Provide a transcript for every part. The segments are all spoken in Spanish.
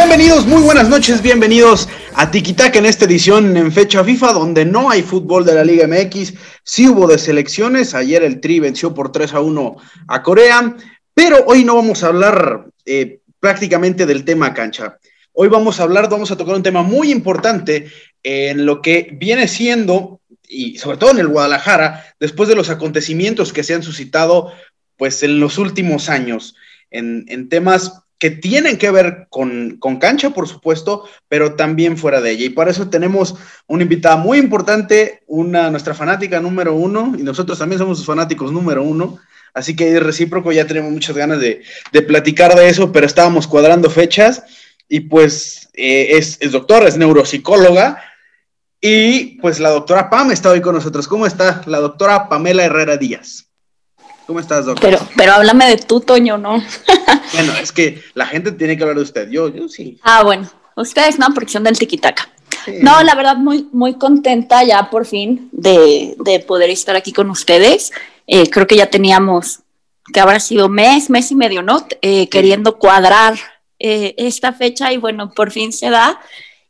Bienvenidos, muy buenas noches, bienvenidos a Tiquitaca en esta edición en fecha FIFA, donde no hay fútbol de la Liga MX, sí hubo de selecciones, ayer el Tri venció por 3 a 1 a Corea, pero hoy no vamos a hablar eh, prácticamente del tema cancha. Hoy vamos a hablar, vamos a tocar un tema muy importante en lo que viene siendo, y sobre todo en el Guadalajara, después de los acontecimientos que se han suscitado pues en los últimos años, en, en temas que tienen que ver con, cancha, por supuesto, pero también fuera de ella. Y para eso tenemos una invitada muy importante, una nuestra fanática número uno, y nosotros también somos sus fanáticos número uno. Así que es recíproco, ya tenemos muchas ganas de, platicar de eso, pero estábamos cuadrando fechas. Y pues eh, es, es doctora, es neuropsicóloga. Y pues la doctora Pam está hoy con nosotros. ¿Cómo está la doctora Pamela Herrera Díaz? ¿Cómo estás, doctor? Pero, pero háblame de tú, Toño, ¿no? bueno, es que la gente tiene que hablar de usted. Yo, yo sí. Ah, bueno. Ustedes, ¿no? Porque son del tiquitaca. No, la verdad, muy, muy contenta ya por fin de, de poder estar aquí con ustedes. Eh, creo que ya teníamos, que habrá sido mes, mes y medio, ¿no? Eh, queriendo cuadrar eh, esta fecha y bueno, por fin se da.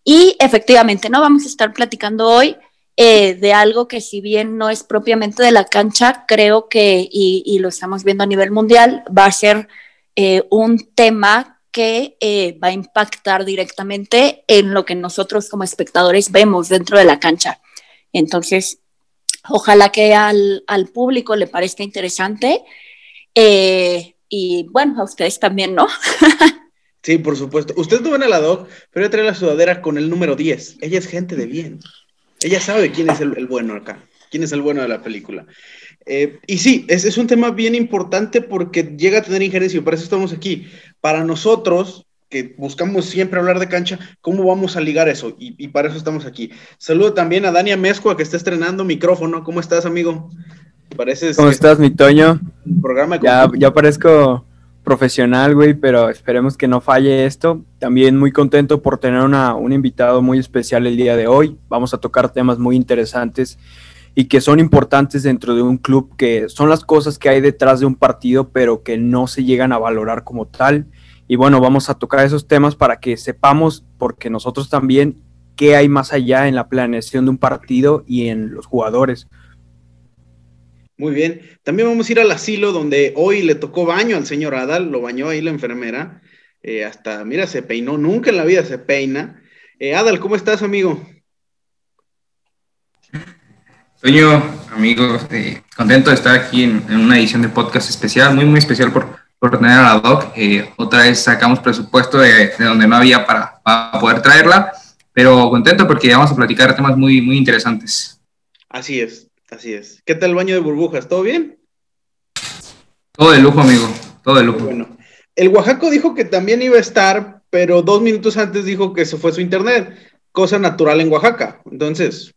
Y efectivamente, ¿no? Vamos a estar platicando hoy eh, de algo que si bien no es propiamente de la cancha, creo que, y, lo estamos viendo a nivel mundial, va a ser eh, un tema que eh, va a impactar directamente en lo que nosotros como espectadores vemos dentro de la cancha. Entonces, ojalá que al, público le parezca interesante y bueno, a ustedes también, ¿no? Sí, por supuesto. Usted no ven a la doc, pero ella trae la sudadera con el número 10. Ella es gente de bien. Ella sabe quién es el, bueno acá, quién es el bueno de la película. Eh, y sí, es, es, un tema bien importante porque llega a tener injerencia, y por eso estamos aquí. Para nosotros, que buscamos siempre hablar de cancha, ¿cómo vamos a ligar eso? Y, para eso estamos aquí. Saludo también a Dania Mezcua, que está estrenando micrófono. ¿Cómo estás, amigo? Pareces, ¿Cómo estás, mi Toño? programa ya, ya parezco profesional, güey, pero esperemos que no falle esto. También muy contento por tener una, un invitado muy especial el día de hoy. Vamos a tocar temas muy interesantes y que son importantes dentro de un club, que son las cosas que hay detrás de un partido, pero que no se llegan a valorar como tal. Y bueno, vamos a tocar esos temas para que sepamos, porque nosotros también, qué hay más allá en la planeación de un partido y en los jugadores muy bien. También vamos a ir al asilo donde hoy le tocó baño al señor Adal, lo bañó ahí la enfermera. Eh, hasta, mira, se peinó, nunca en la vida se peina. Eh, Adal, ¿cómo estás, amigo? Soy yo, amigo, eh, contento de estar aquí en, una edición de podcast especial, muy, muy especial por, por tener a la doc. otra vez sacamos presupuesto de, donde no había para, para, poder traerla, pero contento porque vamos a platicar temas muy, muy interesantes. Así es. Así es. ¿Qué tal el baño de burbujas? ¿Todo bien? Todo de lujo, amigo. Todo de lujo. Bueno, el Oaxaco dijo que también iba a estar, pero dos minutos antes dijo que se fue su internet. Cosa natural en Oaxaca. Entonces,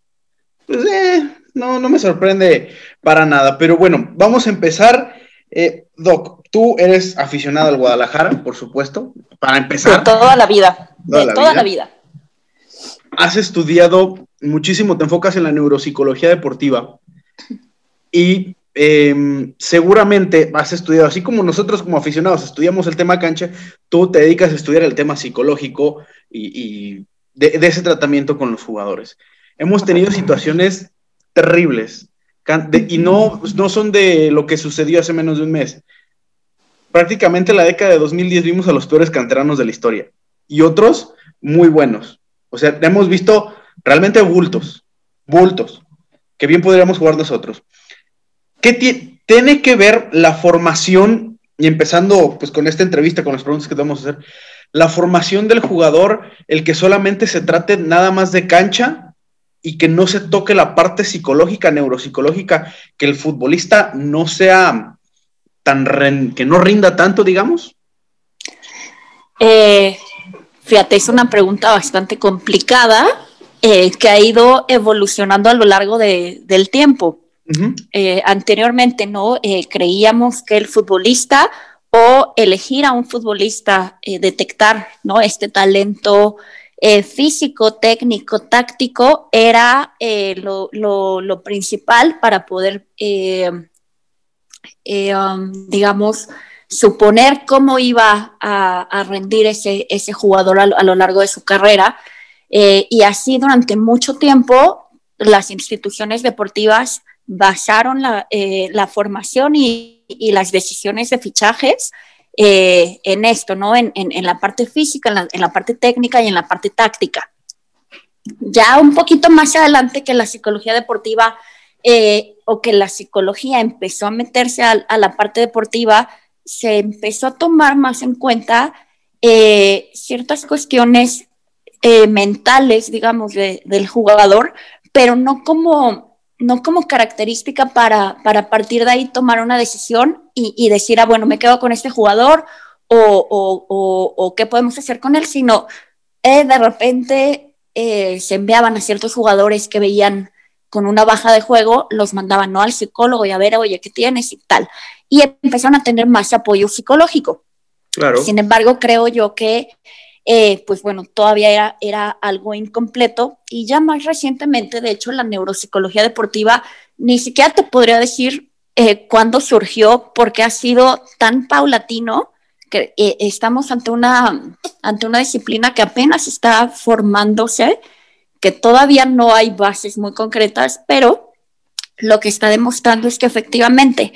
pues eh, no, no me sorprende para nada. Pero bueno, vamos a empezar. Eh, Doc, tú eres aficionado al Guadalajara, por supuesto, para empezar. De toda la vida. de toda la vida. Has estudiado muchísimo, te enfocas en la neuropsicología deportiva y em, seguramente has estudiado, así como nosotros como aficionados estudiamos el tema cancha, tú te dedicas a estudiar el tema psicológico y, de, ese tratamiento con los jugadores. Hemos tenido situaciones terribles y no, no son de lo que sucedió hace menos de un mes. Prácticamente en la década de 2010 vimos a los peores canteranos de la historia y otros muy buenos. O sea, hemos visto realmente bultos, bultos, que bien podríamos jugar nosotros. ¿Qué tiene que ver la formación, y empezando pues con esta entrevista, con las preguntas que vamos a hacer, la formación del jugador, el que solamente se trate nada más de cancha y que no se toque la parte psicológica, neuropsicológica, que el futbolista no sea tan, que no rinda tanto, digamos? Eh, fíjate, es una pregunta bastante complicada eh, que ha ido evolucionando a lo largo del tiempo. Eh, anteriormente, ¿no? Eh, creíamos que el futbolista o elegir a un futbolista, detectar, ¿no? Este talento físico, técnico, táctico, era lo, principal para poder, um, digamos, suponer cómo iba a, rendir ese, jugador a, lo largo de su carrera. Eh, y así durante mucho tiempo las instituciones deportivas basaron la, eh, formación y, las decisiones de fichajes eh, en esto, ¿no? En, la parte física, en la, parte técnica y en la parte táctica. Ya un poquito más adelante que la psicología deportiva o que la psicología empezó a meterse a la parte deportiva, se empezó a tomar más en cuenta eh, ciertas cuestiones eh, mentales, digamos, del jugador, pero no como, no como característica para, para partir de ahí tomar una decisión y, decir, ah, bueno, me quedo con este jugador o, qué podemos hacer con él, sino eh, de repente se enviaban a ciertos jugadores que veían con una baja de juego, los mandaban ¿no? al psicólogo y a ver, oye, ¿qué tienes? y tal y empezaron a tener más apoyo psicológico. Claro. Sin embargo, creo yo que, eh, pues bueno, todavía era, era algo incompleto y ya más recientemente, de hecho, la neuropsicología deportiva, ni siquiera te podría decir eh, cuándo surgió, porque ha sido tan paulatino que eh, estamos ante una, ante una disciplina que apenas está formándose, que todavía no hay bases muy concretas, pero lo que está demostrando es que efectivamente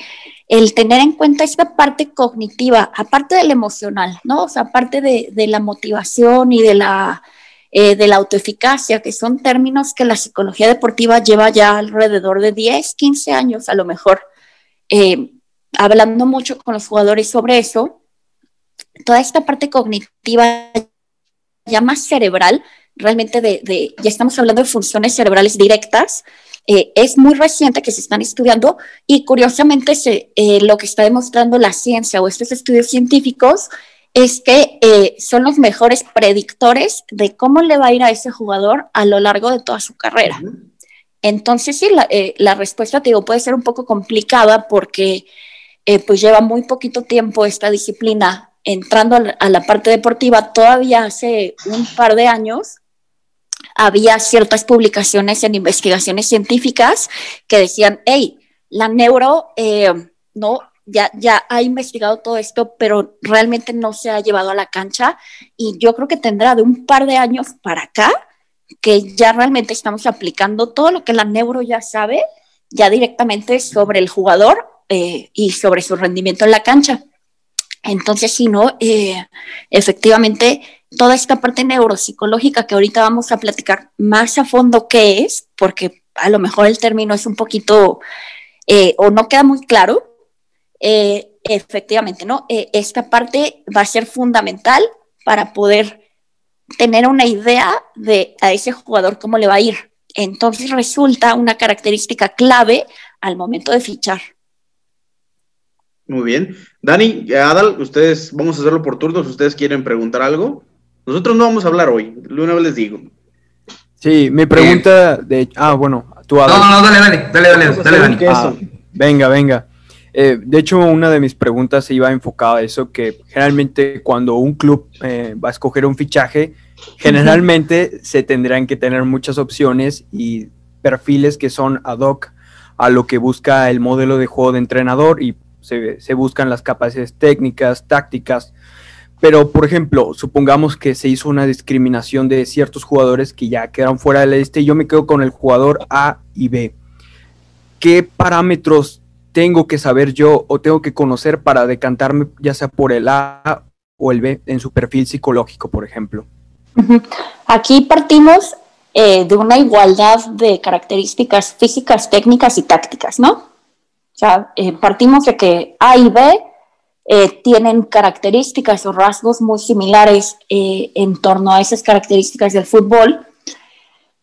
el tener en cuenta esta parte cognitiva, aparte del emocional, ¿no? O sea, aparte de, la motivación y de la, eh, de la autoeficacia, que son términos que la psicología deportiva lleva ya alrededor de 10, 15 años a lo mejor, eh, hablando mucho con los jugadores sobre eso, toda esta parte cognitiva ya más cerebral, realmente de, ya estamos hablando de funciones cerebrales directas, eh, es muy reciente que se están estudiando y curiosamente se, eh, lo que está demostrando la ciencia o estos estudios científicos es que eh, son los mejores predictores de cómo le va a ir a ese jugador a lo largo de toda su carrera. Entonces, sí, la, la, respuesta, te digo, puede ser un poco complicada porque pues lleva muy poquito tiempo esta disciplina entrando a la parte deportiva. Todavía hace un par de años había ciertas publicaciones en investigaciones científicas que decían, hey, la neuro, eh, no, ya, ya ha investigado todo esto, pero realmente no se ha llevado a la cancha y yo creo que tendrá de un par de años para acá que ya realmente estamos aplicando todo lo que la neuro ya sabe, ya directamente sobre el jugador eh, y sobre su rendimiento en la cancha. Entonces, si no, eh, efectivamente, toda esta parte neuropsicológica que ahorita vamos a platicar más a fondo qué es, porque a lo mejor el término es un poquito eh, o no queda muy claro, eh, efectivamente, ¿no? esta parte va a ser fundamental para poder tener una idea de a ese jugador cómo le va a ir. Entonces resulta una característica clave al momento de fichar. Muy bien. Dani, Adal, ustedes, vamos a hacerlo por turnos, ustedes quieren preguntar algo. Nosotros no vamos a hablar hoy, de una vez les digo. Sí, mi pregunta de... Ah, bueno, tú Adal. No, no, dale, dale, dale, dale, dale, Dani. Ah, venga, venga. Eh, de hecho, una de mis preguntas se iba enfocada a eso, que generalmente cuando un club eh, va a escoger un fichaje, generalmente se tendrán que tener muchas opciones y perfiles que son ad hoc a lo que busca el modelo de juego de entrenador y se, buscan las capacidades técnicas, tácticas, pero por ejemplo, supongamos que se hizo una discriminación de ciertos jugadores que ya quedaron fuera del este y yo me quedo con el jugador A y B. ¿Qué parámetros tengo que saber yo o tengo que conocer para decantarme ya sea por el A o el B en su perfil psicológico, por ejemplo? Aquí partimos eh, de una igualdad de características físicas, técnicas y tácticas, ¿no? O sea, eh, partimos de que A y B eh, tienen características o rasgos muy similares eh, en torno a esas características del fútbol.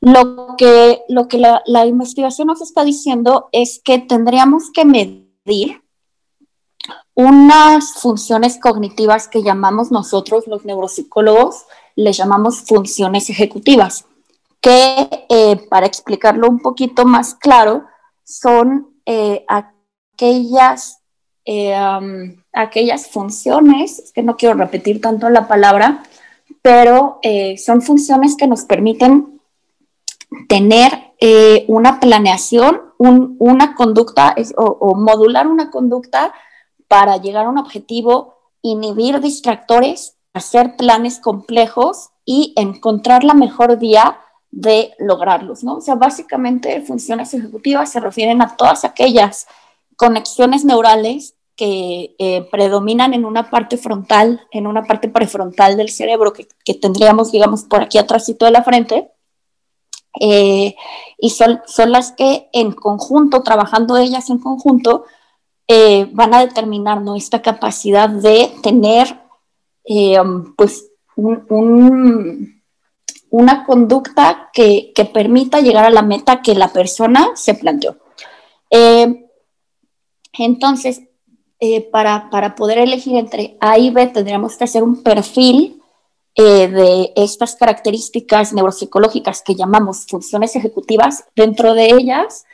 Lo que, lo que la, investigación nos está diciendo es que tendríamos que medir unas funciones cognitivas que llamamos nosotros los neuropsicólogos, les llamamos funciones ejecutivas, que para explicarlo un poquito más claro, son aquellas, eh, aquellas funciones, es que no quiero repetir tanto la palabra, pero eh, son funciones que nos permiten tener eh, una planeación, una conducta o, modular una conducta para llegar a un objetivo, inhibir distractores, hacer planes complejos y encontrar la mejor vía de lograrlos, ¿no? O sea, básicamente funciones ejecutivas se refieren a todas aquellas conexiones neurales que eh, predominan en una parte frontal, en una parte prefrontal del cerebro que, tendríamos, digamos, por aquí atrásito de la frente, eh, y son, son las que en conjunto, trabajando ellas en conjunto, eh, van a determinar nuestra capacidad de tener, pues, un una conducta que, permita llegar a la meta que la persona se planteó. Eh, entonces, eh, para, poder elegir entre A y B, tendríamos que hacer un perfil eh, de estas características neuropsicológicas que llamamos funciones ejecutivas. Dentro de ellas,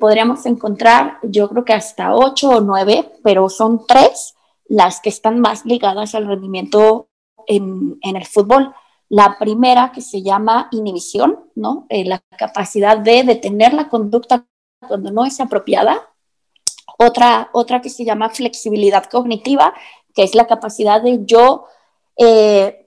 podríamos encontrar, yo creo que hasta ocho o nueve, pero son tres las que están más ligadas al rendimiento en, el fútbol. La primera que se llama inhibición, ¿no? Eh, la capacidad de detener la conducta cuando no es apropiada. Otra, otra que se llama flexibilidad cognitiva, que es la capacidad de yo eh,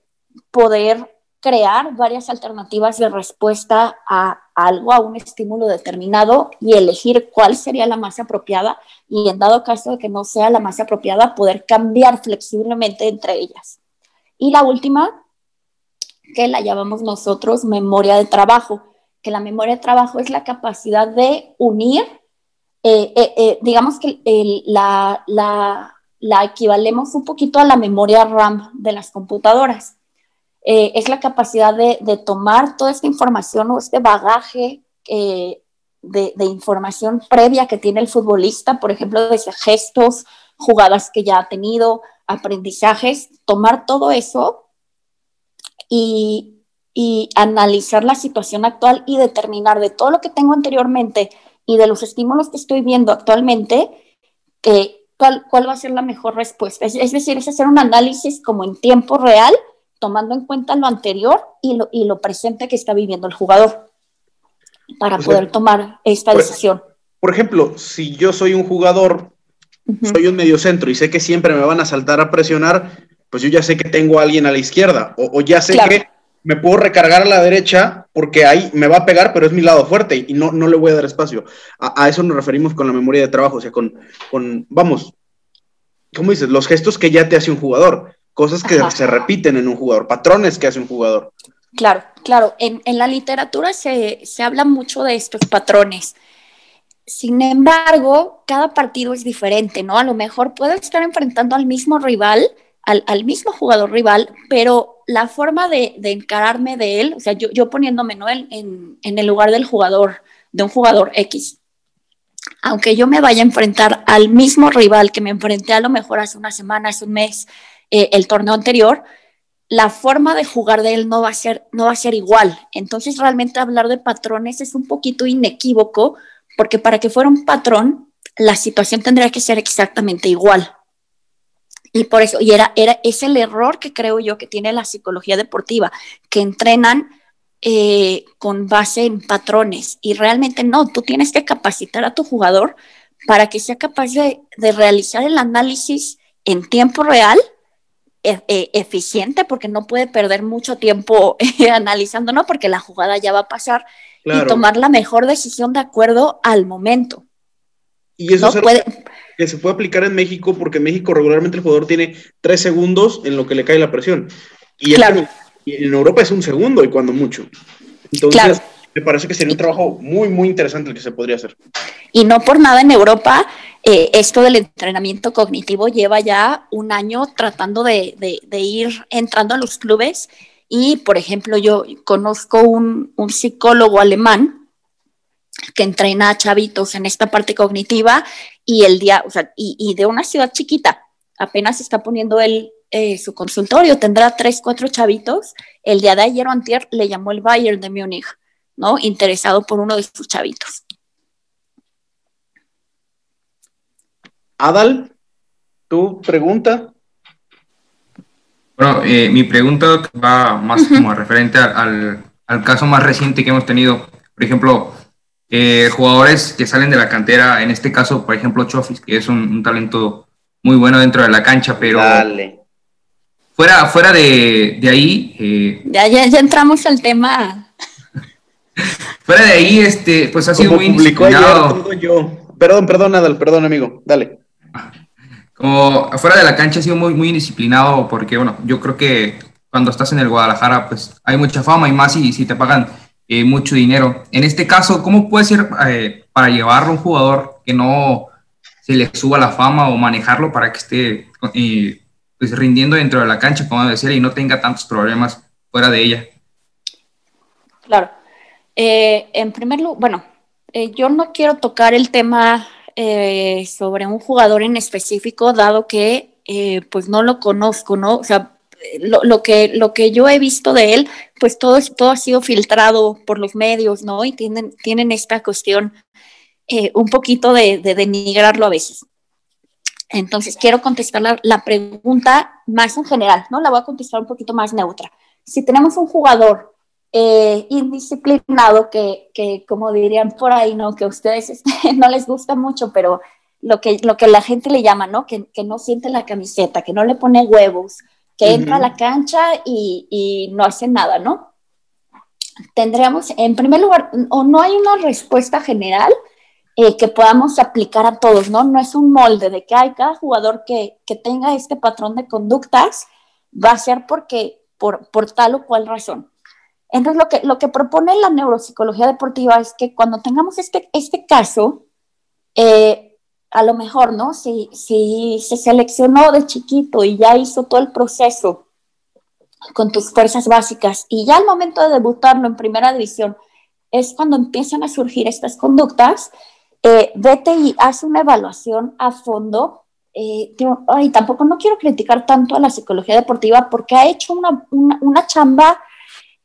poder crear varias alternativas de respuesta a algo, a un estímulo determinado y elegir cuál sería la más apropiada y en dado caso de que no sea la más apropiada, poder cambiar flexiblemente entre ellas. Y la última que la llamamos nosotros memoria de trabajo, que la memoria de trabajo es la capacidad de unir, eh, eh, eh, digamos que la, la, equivalemos un poquito a la memoria RAM de las computadoras. es la capacidad de, tomar toda esta información o este bagaje de, de, información previa que tiene el futbolista, por ejemplo, desde gestos, jugadas que ya ha tenido, aprendizajes, tomar todo eso y, analizar la situación actual y determinar de todo lo que tengo anteriormente y de los estímulos que estoy viendo actualmente, eh, cuál, va a ser la mejor respuesta. Es, decir, es hacer un análisis como en tiempo real, tomando en cuenta lo anterior y lo, y lo presente que está viviendo el jugador para poder tomar esta decisión. Por ejemplo, si yo soy un jugador, soy un mediocentro y sé que siempre me van a saltar a presionar, pues yo ya sé que tengo a alguien a la izquierda, o, ya sé que me puedo recargar a la derecha porque ahí me va a pegar, pero es mi lado fuerte y no, no le voy a dar espacio. A, eso nos referimos con la memoria de trabajo, o sea, con, con vamos, ¿cómo dices? Los gestos que ya te hace un jugador, cosas que se repiten en un jugador, patrones que hace un jugador. Claro, claro. En, en la literatura se, se habla mucho de estos patrones. Sin embargo, cada partido es diferente, ¿no? A lo mejor puedo estar enfrentando al mismo rival, al, mismo jugador rival, pero la forma de, encararme de él, o sea, yo, yo poniéndome ¿no? en, el lugar del jugador, de un jugador X, aunque yo me vaya a enfrentar al mismo rival que me enfrenté a lo mejor hace una semana, hace un mes, eh, el torneo anterior, la forma de jugar de él no va a ser, no va a ser igual. Entonces, realmente hablar de patrones es un poquito inequívoco, porque para que fuera un patrón, la situación tendría que ser exactamente igual. Y por eso, y era, era, es el error que creo yo que tiene la psicología deportiva, que entrenan eh, con base en patrones y realmente no, tú tienes que capacitar a tu jugador para que sea capaz de, realizar el análisis en tiempo real, e, e, eficiente, porque no puede perder mucho tiempo analizando, ¿no? Porque la jugada ya va a pasar y tomar la mejor decisión de acuerdo al momento. Y eso no puede que se puede aplicar en México porque en México regularmente el jugador tiene tres segundos en lo que le cae la presión. Y en Europa es un segundo y cuando mucho. Entonces, me parece que sería un trabajo muy, muy interesante el que se podría hacer. Y no por nada en Europa, eh, esto del entrenamiento cognitivo lleva ya un año tratando de, de, ir entrando a los clubes. Y, por ejemplo, yo conozco un, un psicólogo alemán que entrena a chavitos en esta parte cognitiva y el día, o sea, y, de una ciudad chiquita, apenas está poniendo él eh, su consultorio, tendrá tres, cuatro chavitos. El día de ayer o antier le llamó el Bayern de Múnich, ¿no? Interesado por uno de sus chavitos. Adal, tu pregunta. Bueno, eh, mi pregunta va más como referente al, al, caso más reciente que hemos tenido. Por ejemplo, eh, jugadores que salen de la cantera, en este caso, por ejemplo, Chofis, que es un, talento muy bueno dentro de la cancha, pero fuera, fuera de, ahí... Eh, ya, ya, ya entramos al tema. fuera de ahí, este, pues ha sido muy indisciplinado. yo. Perdón, perdón, Adal, perdón, amigo, dale. Como fuera de la cancha ha sido muy, muy indisciplinado porque, bueno, yo creo que cuando estás en el Guadalajara, pues hay mucha fama y más si, si te pagan eh, mucho dinero. En este caso, ¿cómo puede ser eh, para llevar a un jugador que no se le suba la fama o manejarlo para que esté eh, pues rindiendo dentro de la cancha, como decía, y no tenga tantos problemas fuera de ella? Claro. en primer lugar, bueno, yo no quiero tocar el tema sobre un jugador en específico, dado que pues no lo conozco, ¿no? O sea, lo, que, lo que yo he visto de él, pues todo, todo ha sido filtrado por los medios, ¿no? Y tienen, tienen esta cuestión eh, un poquito de, denigrarlo a veces. Entonces, quiero contestar la, pregunta más en general, ¿no? La voy a contestar un poquito más neutra. Si tenemos un jugador eh, indisciplinado que, que, como dirían por ahí, ¿no? Que a ustedes no les gusta mucho, pero lo que, lo que la gente le llama, ¿no? Que, que no siente la camiseta, que no le pone huevos, que entra a la cancha y, no hace nada, ¿no? Tendríamos, en primer lugar, o no hay una respuesta general eh, que podamos aplicar a todos, ¿no? No es un molde de que hay cada jugador que, tenga este patrón de conductas va a ser porque, por, por tal o cual razón. Entonces, lo que, lo que propone la neuropsicología deportiva es que cuando tengamos este, este caso, eh, a lo mejor, ¿no? Si, si se seleccionó de chiquito y ya hizo todo el proceso con tus fuerzas básicas y ya al momento de debutarlo en primera división es cuando empiezan a surgir estas conductas, eh, vete y haz una evaluación a fondo. Eh, tampoco no quiero criticar tanto a la psicología deportiva porque ha hecho una, una, chamba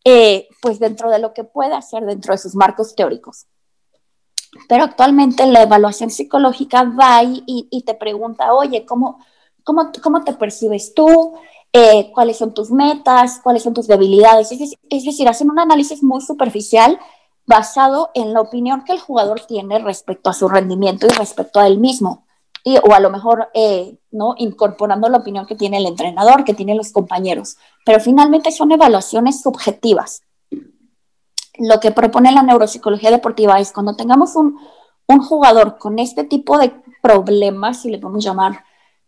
eh, pues dentro de lo que puede hacer dentro de sus marcos teóricos. Pero actualmente la evaluación psicológica va y, te pregunta, oye, ¿cómo, cómo, cómo te percibes tú? Eh, ¿Cuáles son tus metas? ¿Cuáles son tus debilidades? Es, es decir, hacen un análisis muy superficial basado en la opinión que el jugador tiene respecto a su rendimiento y respecto a él mismo. Y, o a lo mejor eh, ¿no? incorporando la opinión que tiene el entrenador, que tienen los compañeros. Pero finalmente son evaluaciones subjetivas lo que propone la neuropsicología deportiva es cuando tengamos un, jugador con este tipo de problemas, si le podemos llamar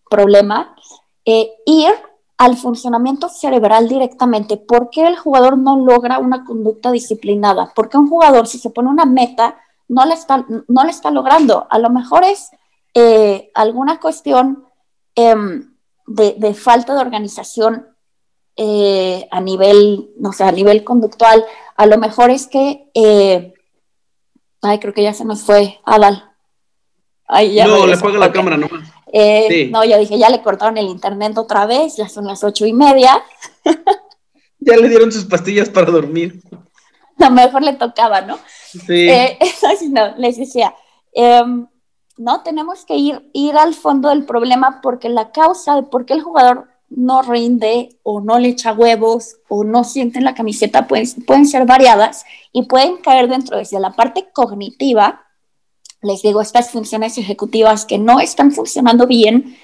problema, eh, ir al funcionamiento cerebral directamente. ¿Por qué el jugador no logra una conducta disciplinada? Porque un jugador, si se pone una meta, no la está, no está logrando. A lo mejor es eh, alguna cuestión em, de, de, falta de organización eh, a nivel, no sé, a nivel conductual, a lo mejor es que, eh, ay, creo que ya se nos fue Adal. no, le pongo la cámara nomás. Eh, no, yo dije, ya le cortaron el internet otra vez, ya son las ocho y media. ya le dieron sus pastillas para dormir. A lo mejor le tocaba, ¿no? Sí. no, les decía, em, no, tenemos que ir, ir al fondo del problema porque la causa de por qué el jugador no rinde o no le echa huevos o no siente la camiseta pueden, pueden ser variadas y pueden caer dentro de la parte cognitiva. Les digo, estas funciones ejecutivas que no están funcionando bien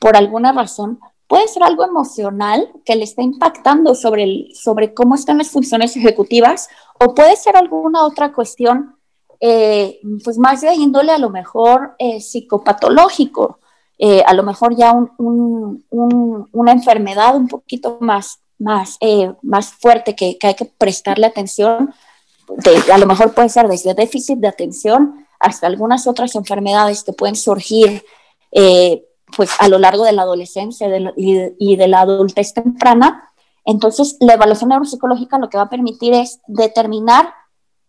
por alguna razón, puede ser algo emocional que le está impactando sobre, el, sobre cómo están las funciones ejecutivas o puede ser alguna otra cuestión, eh, pues más de índole a lo mejor eh, psicopatológico eh, a lo mejor ya una enfermedad un poquito más, más, eh, más fuerte que, hay que prestarle atención, a lo mejor puede ser desde déficit de atención hasta algunas otras enfermedades que pueden surgir eh, pues a lo largo de la adolescencia y, de la adultez temprana. Entonces, la evaluación neuropsicológica lo que va a permitir es determinar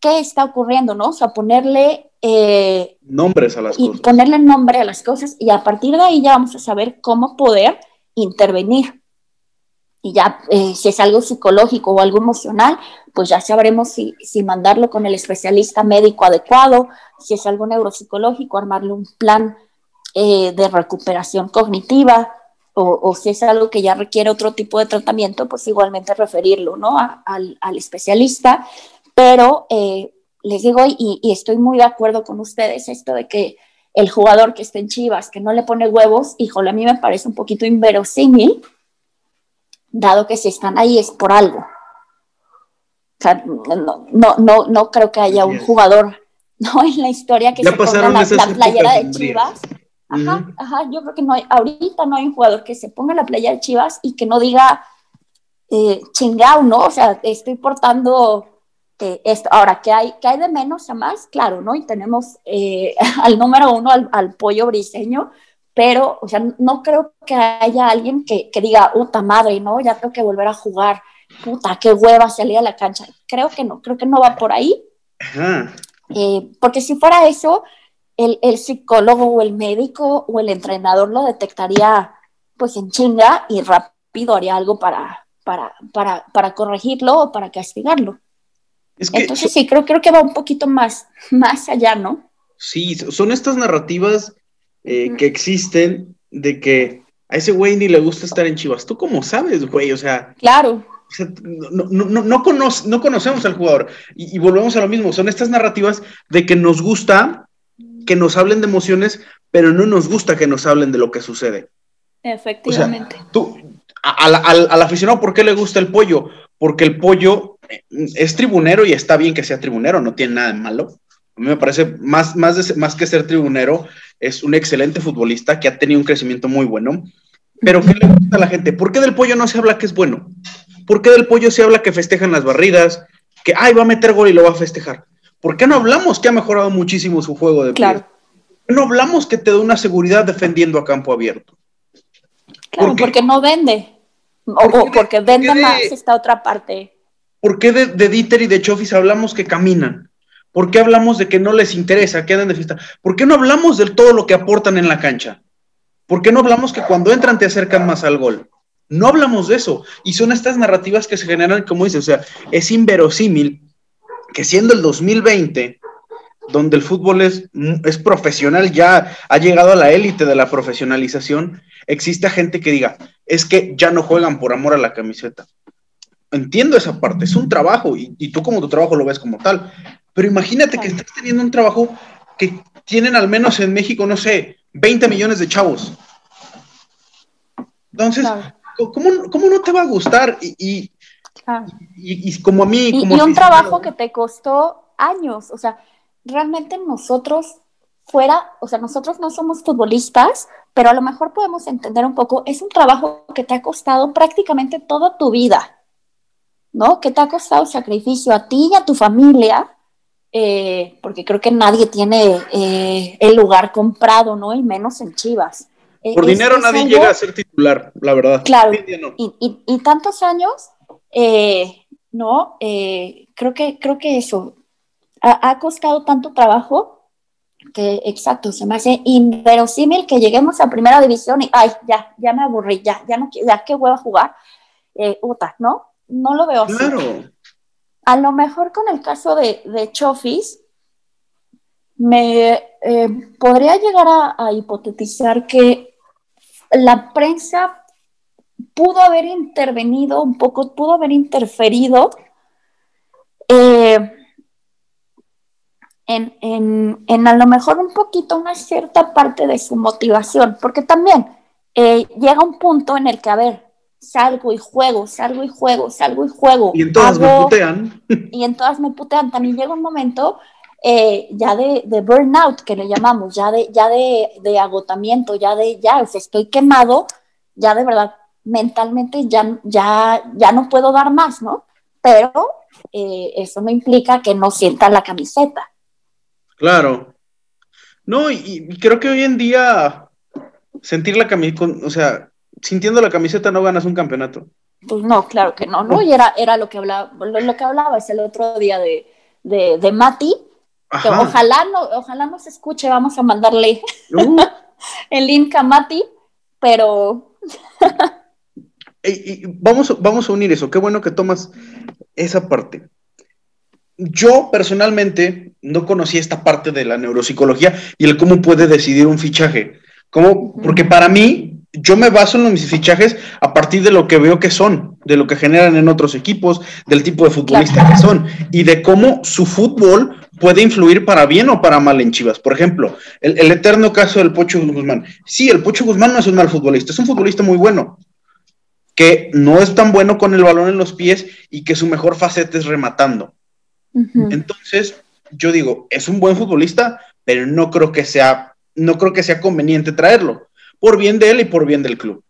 qué está ocurriendo, ¿no? O sea, ponerle... Eh, Nombres a las y Ponerle nombre a las cosas y a partir de ahí ya vamos a saber cómo poder intervenir. Y ya, eh, si es algo psicológico o algo emocional, pues ya sabremos si, si mandarlo con el especialista médico adecuado, si es algo neuropsicológico, armarle un plan eh, de recuperación cognitiva, o, si es algo que ya requiere otro tipo de tratamiento, pues igualmente referirlo ¿no? al, al, especialista pero eh, les digo, y, estoy muy de acuerdo con ustedes, esto de que el jugador que está en Chivas, que no le pone huevos, híjole, a mí me parece un poquito inverosímil, dado que si están ahí es por algo. O sea, no, no, no, no creo que haya un jugador no en la historia que se ponga la, playera de Chivas. Ajá, ajá, yo creo que no hay, ahorita no hay un jugador que se ponga la playera de Chivas y que no diga eh, chingao, ¿no? O sea, estoy portando eh, esto. Ahora, ¿qué hay, ¿qué hay de menos a más? Claro, ¿no? Y tenemos eh, al número uno, al, pollo briseño, pero, o sea, no creo que haya alguien que, que diga, puta madre, ¿no? Ya tengo que volver a jugar, puta, qué hueva salir a la cancha. Creo que no, creo que no va por ahí. Eh, porque si fuera eso, el, el, psicólogo o el médico o el entrenador lo detectaría pues en chinga y rápido haría algo para, para, para, para corregirlo o para castigarlo. Entonces sí, creo, creo que va un poquito más, más allá, ¿no? Sí, son estas narrativas eh, que existen de que a ese güey ni le gusta estar en Chivas. ¿Tú cómo sabes, güey? O sea... Claro. no, no, no, no, conocemos al jugador. Y, volvemos a lo mismo. Son estas narrativas de que nos gusta que nos hablen de emociones, pero no nos gusta que nos hablen de lo que sucede. Efectivamente. tú, al, aficionado, ¿por qué le gusta el pollo? Porque el pollo es tribunero y está bien que sea tribunero, no tiene nada de malo. A mí me parece, más, más, más que ser tribunero, es un excelente futbolista que ha tenido un crecimiento muy bueno. Pero ¿qué le gusta a la gente? ¿Por qué del pollo no se habla que es bueno? ¿Por qué del pollo se habla que festejan las barridas? Que, ay, va a meter gol y lo va a festejar. ¿Por qué no hablamos que ha mejorado muchísimo su juego de claro. ¿Por qué no hablamos que te da una seguridad defendiendo a campo abierto? Claro, porque no vende. O, porque vende más esta otra parte. ¿Por qué de, Dieter y de Chofis hablamos que caminan? ¿Por qué hablamos de que no les interesa, que andan de fiesta? ¿Por qué no hablamos de todo lo que aportan en la cancha? ¿Por qué no hablamos que cuando entran te acercan más al gol? No hablamos de eso. Y son estas narrativas que se generan, como dice, o sea, es inverosímil que siendo el 2020, donde el fútbol es, es profesional, ya ha llegado a la élite de la profesionalización, existe gente que diga, es que ya no juegan por amor a la camiseta. Entiendo esa parte, es un trabajo y, tú como tu trabajo lo ves como tal, pero imagínate que estás teniendo un trabajo que tienen al menos en México, no sé, 20 millones de chavos. Entonces, ¿cómo, no te va a gustar? Y, y, como a mí... Como y un trabajo que te costó años, o sea, realmente nosotros fuera, o sea, nosotros no somos futbolistas, pero a lo mejor podemos entender un poco, es un trabajo que te ha costado prácticamente toda tu vida, ¿no? Que te ha costado sacrificio a ti y a tu familia, eh, porque creo que nadie tiene eh, el lugar comprado, ¿no? Y menos en Chivas. Eh, Por dinero nadie llega a ser titular, la verdad. Claro. Y, tantos años, ¿no? creo, que, creo que eso ha, ha costado tanto trabajo que exacto, se me hace inverosímil que lleguemos a primera división y, ay, ya, ya me aburrí, ya, ya no ya qué hueva jugar, eh, ¿no? No lo veo claro. A lo mejor con el caso de, de Chofis, me eh, podría llegar a, hipotetizar que la prensa pudo haber intervenido un poco, pudo haber interferido eh, en, a lo mejor un poquito una cierta parte de su motivación, porque también eh, llega un punto en el que, a ver, salgo y juego, salgo y juego, salgo y juego. Y en todas me putean. Y en todas me putean. También llega un momento eh, ya de, de, burnout, que le llamamos, ya de, ya de, de agotamiento, ya de, ya, estoy quemado, ya de verdad, mentalmente ya, ya, ya no puedo dar más, ¿no? Pero eh, eso no implica que no sienta la camiseta. Claro. No, y, creo que hoy en día sentir la camiseta, o sea, sintiendo la camiseta no ganas un campeonato. Pues no, claro que no, ¿no? Y era, era lo que hablaba, lo, que hablaba es el otro día de, de, Mati, que ojalá no, ojalá no se escuche, vamos a mandarle uh. el link a Mati, pero vamos, vamos a unir eso, qué bueno que tomas esa parte yo personalmente no conocía esta parte de la neuropsicología y el cómo puede decidir un fichaje. ¿Cómo? Porque para mí, yo me baso en mis fichajes a partir de lo que veo que son, de lo que generan en otros equipos, del tipo de futbolista que son y de cómo su fútbol puede influir para bien o para mal en Chivas. Por ejemplo, el, eterno caso del Pocho Guzmán. Sí, el Pocho Guzmán no es un mal futbolista, es un futbolista muy bueno, que no es tan bueno con el balón en los pies y que su mejor faceta es rematando. Entonces, yo digo, es un buen futbolista, pero no creo que sea, no creo que sea conveniente traerlo, por bien de él y por bien del club.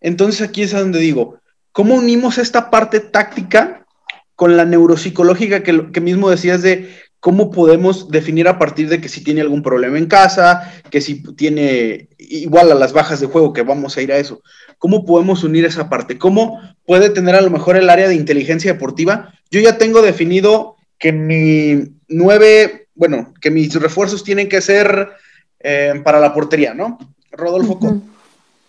Entonces aquí es donde digo, ¿cómo unimos esta parte táctica con la neuropsicológica que, mismo decías de cómo podemos definir a partir de que si tiene algún problema en casa, que si tiene igual a las bajas de juego, que vamos a ir a eso, ¿cómo podemos unir esa parte? ¿Cómo puede tener a lo mejor el área de inteligencia deportiva? Yo ya tengo definido que mi nueve, bueno, que mis refuerzos tienen que ser eh, para la portería, ¿no? Rodolfo Cota.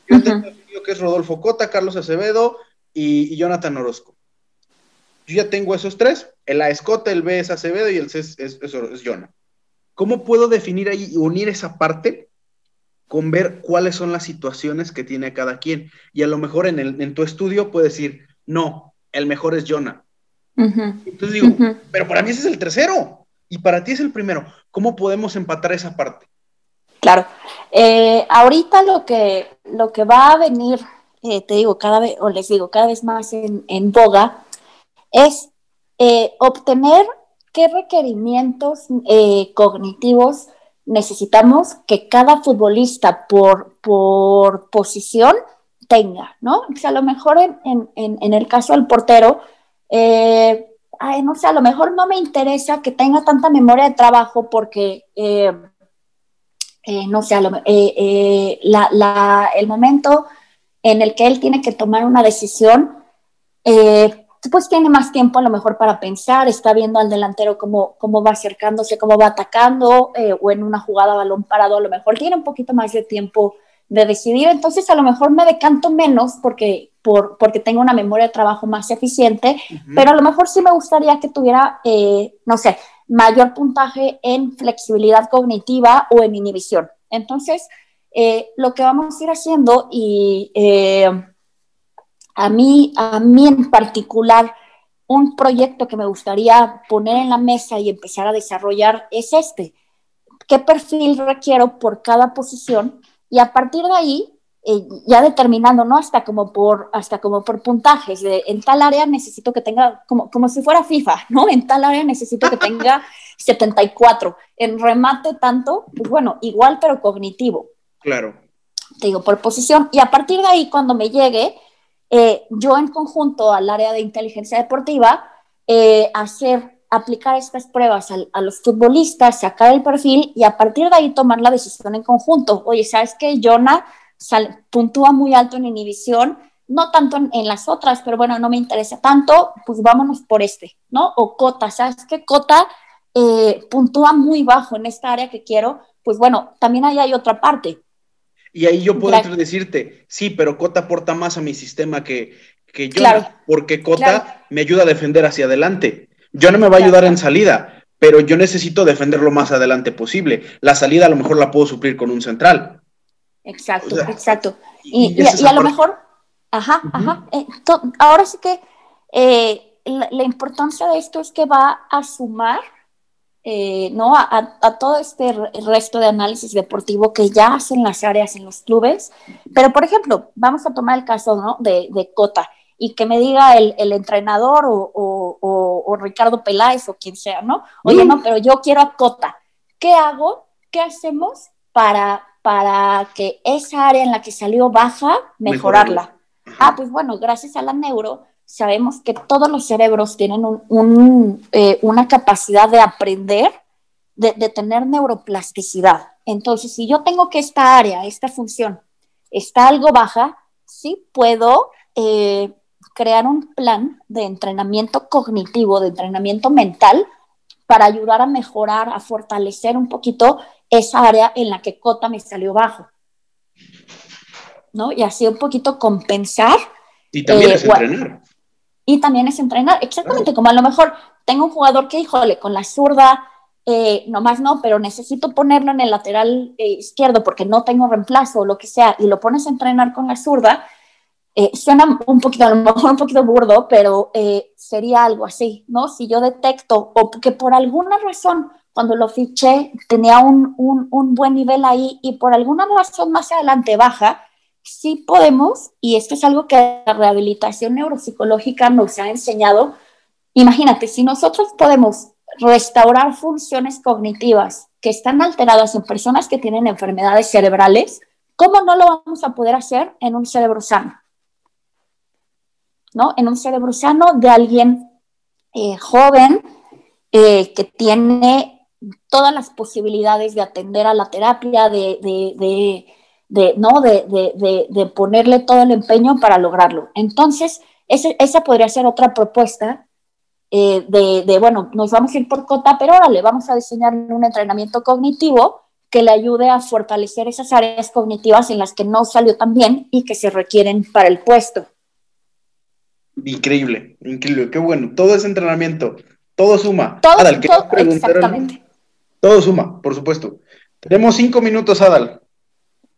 Yo tengo definido que es Rodolfo Cota, Carlos Acevedo y Jonathan Orozco. Yo ya tengo esos tres. El A es Cota, el B es Acevedo y el C es, es, Jonah. ¿Cómo puedo definir ahí y unir esa parte con ver cuáles son las situaciones que tiene cada quien? Y a lo mejor en, el, en tu estudio puedes decir, no, el mejor es Jonah. Entonces digo, pero para mí ese es el tercero y para ti es el primero. ¿Cómo podemos empatar esa parte? Claro. Eh, ahorita lo que, lo que va a venir, eh, te digo, cada vez, o les digo, cada vez más en, en boga, es eh, obtener qué requerimientos cognitivos necesitamos que cada futbolista por, por posición tenga, ¿no? O sea, a lo mejor en, en, el caso del portero, no sé, a lo mejor no me interesa que tenga tanta memoria de trabajo porque, no sé, la, la, el momento en el que él tiene que tomar una decisión, pues tiene más tiempo a lo mejor para pensar, está viendo al delantero cómo, cómo va acercándose, cómo va atacando, eh, o en una jugada balón parado, a lo mejor tiene un poquito más de tiempo de decidir, entonces a lo mejor me decanto menos porque, por, porque tengo una memoria de trabajo más eficiente, pero a lo mejor sí me gustaría que tuviera, eh, no sé, mayor puntaje en flexibilidad cognitiva o en inhibición. Entonces, eh, lo que vamos a ir haciendo y a mí, a mí en particular, un proyecto que me gustaría poner en la mesa y empezar a desarrollar es este. ¿Qué perfil requiero por cada posición? Y a partir de ahí, eh, ya determinando, ¿no? Hasta como por, hasta como por puntajes. De, en tal área necesito que tenga, como, como si fuera FIFA, ¿no? En tal área necesito que tenga 74. En remate tanto, pues bueno, igual pero cognitivo. Claro. Te digo, por posición. Y a partir de ahí, cuando me llegue, eh, yo en conjunto al área de inteligencia deportiva, eh, hacer, aplicar estas pruebas a, los futbolistas, sacar el perfil y a partir de ahí tomar la decisión en conjunto. Oye, ¿sabes qué? Jonah puntúa muy alto en inhibición, no tanto en, las otras, pero bueno, no me interesa tanto, pues vámonos por este, ¿no? O Cota, ¿sabes qué? Cota eh, puntúa muy bajo en esta área que quiero, pues bueno, también ahí hay otra parte y ahí yo puedo decirte, sí, pero Cota aporta más a mi sistema que, que yo, porque Cota me ayuda a defender hacia adelante. Yo no me va a ayudar en salida, pero yo necesito defender lo más adelante posible. La salida a lo mejor la puedo suplir con un central. Exacto, exacto. Y, a lo mejor, ajá, ajá. Eh, ahora sí que eh, la, la, importancia de esto es que va a sumar eh, ¿no? A, todo este resto de análisis deportivo que ya hacen las áreas en los clubes. Pero, por ejemplo, vamos a tomar el caso de, Cota y que me diga el, entrenador o, Ricardo Peláez o quien sea, ¿no? Oye, no, pero yo quiero a Cota. ¿Qué hago? ¿Qué hacemos para, para que esa área en la que salió baja, mejorarla? Ah, pues bueno, gracias a la neuro sabemos que todos los cerebros tienen eh, una capacidad de aprender, de, tener neuroplasticidad. Entonces, si yo tengo que esta área, esta función, está algo baja, sí puedo eh, crear un plan de entrenamiento cognitivo, de entrenamiento mental, para ayudar a mejorar, a fortalecer un poquito esa área en la que cota me salió bajo. ¿No? Y así un poquito compensar. Y también es eh, entrenar y también es entrenar. Exactamente, como a lo mejor tengo un jugador que, híjole, con la zurda, eh, nomás no, pero necesito ponerlo en el lateral eh, izquierdo porque no tengo reemplazo o lo que sea, y lo pones a entrenar con la zurda, eh, suena un poquito, a lo mejor un poquito burdo, pero eh, sería algo así, ¿no? Si yo detecto o que por alguna razón cuando lo fiché tenía un, un, buen nivel ahí y por alguna razón más adelante baja, sí podemos, y esto es algo que la rehabilitación neuropsicológica nos ha enseñado, imagínate, si nosotros podemos restaurar funciones cognitivas que están alteradas en personas que tienen enfermedades cerebrales, ¿cómo no lo vamos a poder hacer en un cerebro sano? ¿No? En un cerebro sano de alguien eh, joven eh, que tiene todas las posibilidades de atender a la terapia, de, de, ¿no? de, ponerle todo el empeño para lograrlo. Entonces, esa podría ser otra propuesta eh, de, bueno, nos vamos a ir por cota, pero ahora le vamos a diseñar un entrenamiento cognitivo que le ayude a fortalecer esas áreas cognitivas en las que no salió tan bien y que se requieren para el puesto. Increíble, increíble, qué bueno. Todo ese entrenamiento, todo suma. Todo, exactamente. Todo suma, por supuesto. Tenemos cinco minutos, Adal.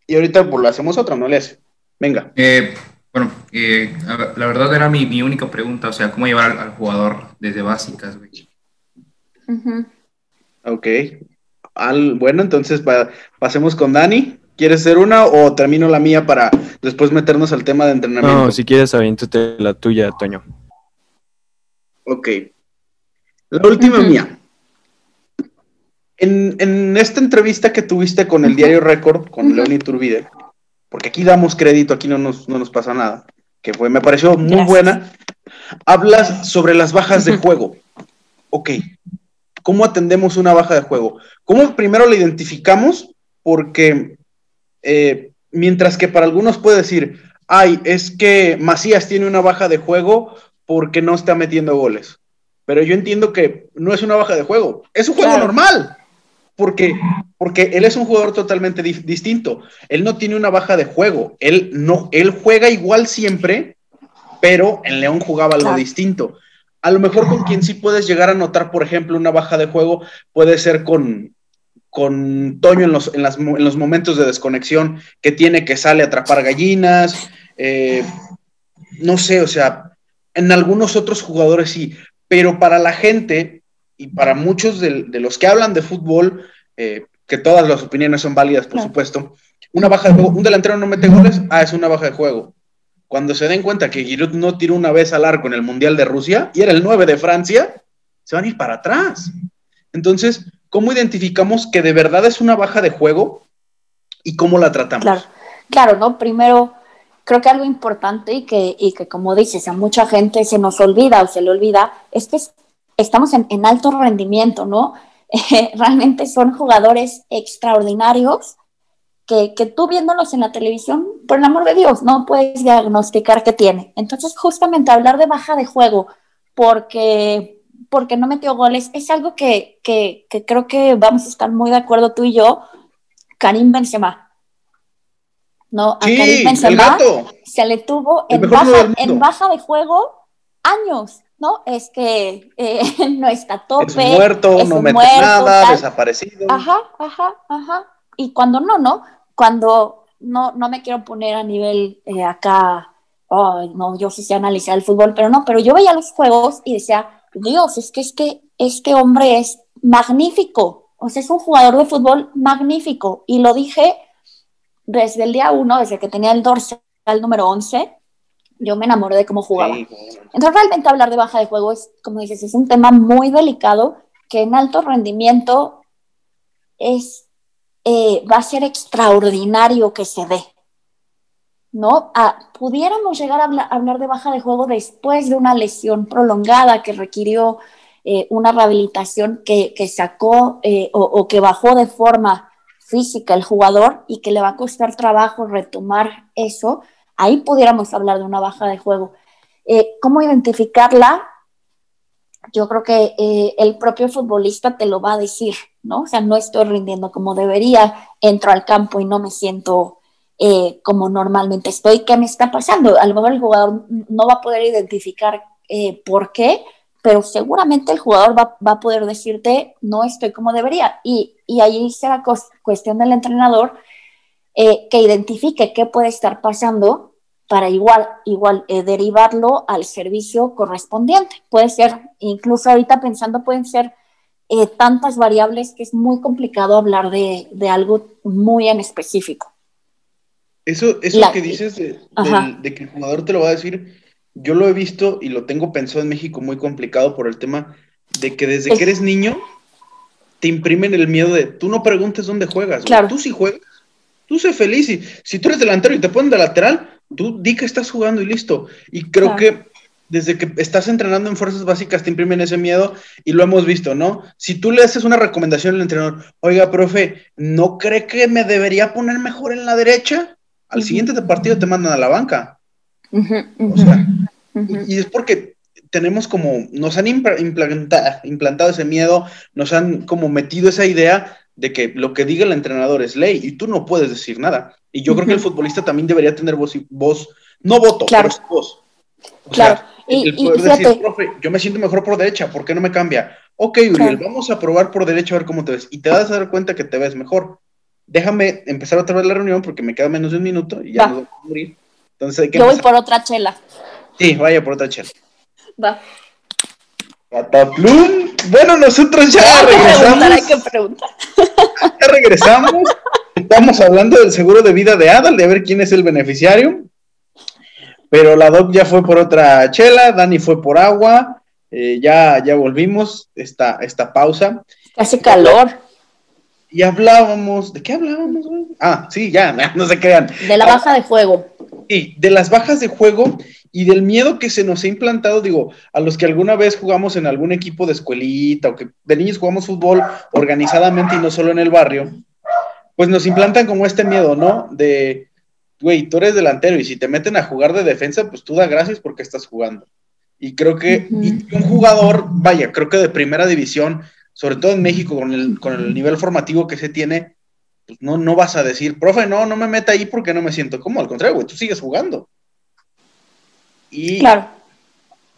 Y ahorita pues, lo hacemos otra, ¿no le hace? Venga. Eh, bueno, eh, la verdad era mi, única pregunta, o sea, ¿cómo llevar al, jugador desde básicas, güey? Ok. Al, bueno, entonces pasemos con Dani. ¿Quieres hacer una o termino la mía para después meternos al tema de entrenamiento? No, si quieres, aviéntate la tuya, Toño. Ok. La última mía. En, esta entrevista que tuviste con el diario Record, con Leoni Turbide, porque aquí damos crédito, aquí no nos, pasa nada, que fue, me pareció muy buena, hablas sobre las bajas de juego. Ok, ¿cómo atendemos una baja de juego? ¿Cómo primero la identificamos? Porque eh, mientras que para algunos puede decir, ay, es que Macías tiene una baja de juego porque no está metiendo goles. Pero yo entiendo que no es una baja de juego, es un juego normal porque, porque él es un jugador totalmente distinto. Él no tiene una baja de juego. Él, no, él juega igual siempre, pero en León jugaba algo distinto. A lo mejor con quien sí puedes llegar a notar, por ejemplo, una baja de juego puede ser con, con Toño en los, en, los momentos de desconexión que tiene que sale a atrapar gallinas. Eh, no sé, o sea, en algunos otros jugadores sí, pero para la gente y para muchos de, los que hablan de fútbol, eh, que todas las opiniones son válidas, por supuesto, una baja de juego, un delantero no mete goles, ah, es una baja de juego. Cuando se den cuenta que Giroud no tiró una vez al arco en el Mundial de Rusia y era el 9 de Francia, se van a ir para atrás. Entonces, ¿cómo identificamos que de verdad es una baja de juego y cómo la tratamos? Claro, claro, ¿no? Primero, creo que algo importante y que, y que como dices, a mucha gente se nos olvida o se le olvida, es que estamos en, alto rendimiento, ¿no? realmente son jugadores extraordinarios que, que, tú viéndolos en la televisión, por el amor de Dios, no puedes diagnosticar qué tiene. Entonces, justamente hablar de baja de juego porque, porque no metió goles es algo que, que, que creo que vamos a estar muy de acuerdo tú y yo. Karim Benzema. No, a Karim Benzema se le tuvo en baja, en baja de juego años. ¿No? Es que eh, no está a tope. Es muerto, no mete nada, desaparecido. Ajá, ajá, ajá. Y cuando no, ¿no? Cuando no, no me quiero poner a nivel eh, acá, no, yo sí sé analizar el fútbol, pero no, pero yo veía los juegos y decía, Dios, es que, es que este hombre es magnífico. O sea, es un jugador de fútbol magnífico. Y lo dije desde el día uno, desde que tenía el dorsal número 11, yo me enamoré de cómo jugaba. Entonces, realmente hablar de baja de juego es, como dices, es un tema muy delicado que en alto rendimiento es, eh, va a ser extraordinario que se dé. ¿No? Ah, pudiéramos llegar a hablar, de baja de juego después de una lesión prolongada que requirió eh, una rehabilitación que, sacó eh, o, o que bajó de forma física el jugador y que le va a costar trabajo retomar eso ahí pudiéramos hablar de una baja de juego. Eh, ¿Cómo identificarla? Yo creo que eh, el propio futbolista te lo va a decir, ¿no? O sea, no estoy rindiendo como debería, entro al campo y no me siento eh, como normalmente estoy. ¿Qué me está pasando? A lo mejor el jugador no va a poder identificar por qué, pero seguramente el jugador va, a poder decirte, no estoy como debería. Y, y ahí será cuestión del entrenador que identifique qué puede estar pasando para igual, igual eh, derivarlo al servicio correspondiente. Puede ser, incluso ahorita pensando, pueden ser eh, tantas variables que es muy complicado hablar de, algo muy en específico. Eso, eso que dices de, que el jugador te lo va a decir, yo lo he visto y lo tengo pensado en México muy complicado por el tema de que desde que eres niño te imprimen el miedo de tú no preguntes dónde juegas. Claro. Tú sí juegas, tú sé feliz y si tú eres delantero y te ponen de lateral, tú di que estás jugando y listo. Y creo que desde que estás entrenando en fuerzas básicas te imprimen ese miedo y lo hemos visto, ¿no? Si tú le haces una recomendación al entrenador, oiga, profe, ¿no cree que me debería poner mejor en la derecha? Al siguiente partido te mandan a la banca. o sea, y, es porque tenemos como, nos han implantado ese miedo, nos han como metido esa idea de que lo que diga el entrenador es ley y tú no puedes decir nada. Y yo creo que el futbolista también debería tener voz, voz no voto, claro. pero voz. claro. el, poder decir, profe, yo me siento mejor por derecha, ¿por qué no me cambia? Ok, Uriel, vamos a probar por derecha a ver cómo te ves. Y te vas a dar cuenta que te ves mejor. Déjame empezar otra vez la reunión porque me queda menos de un minuto y ya no voy a morir. Entonces Yo voy por otra chela. Sí, vaya por otra chela. Va. Cataplum. Bueno, nosotros ya regresamos. hay que preguntar. Ya regresamos. Estamos hablando del seguro de vida de Adal, de ver quién es el beneficiario. Pero la doc ya fue por otra chela, Dani fue por agua. Eh, ya, ya volvimos esta, esta pausa. Hace calor. Y hablábamos, ¿de qué hablábamos? Ah, sí, ya, no se crean. De la baja de juego. Sí, de las bajas de juego y del miedo que se nos ha implantado, digo, a los que alguna vez jugamos en algún equipo de escuelita o que de niños jugamos fútbol organizadamente y no solo en el barrio, pues nos implantan como este miedo, ¿no? De, güey, tú eres delantero y si te meten a jugar de defensa, pues tú da gracias porque estás jugando. Y creo que un jugador, vaya, creo que de primera división, sobre todo en México, con el, con el nivel formativo que se tiene, pues no, no vas a decir, profe, no, no me meta ahí porque no me siento como, al contrario, güey, tú sigues jugando. Y claro.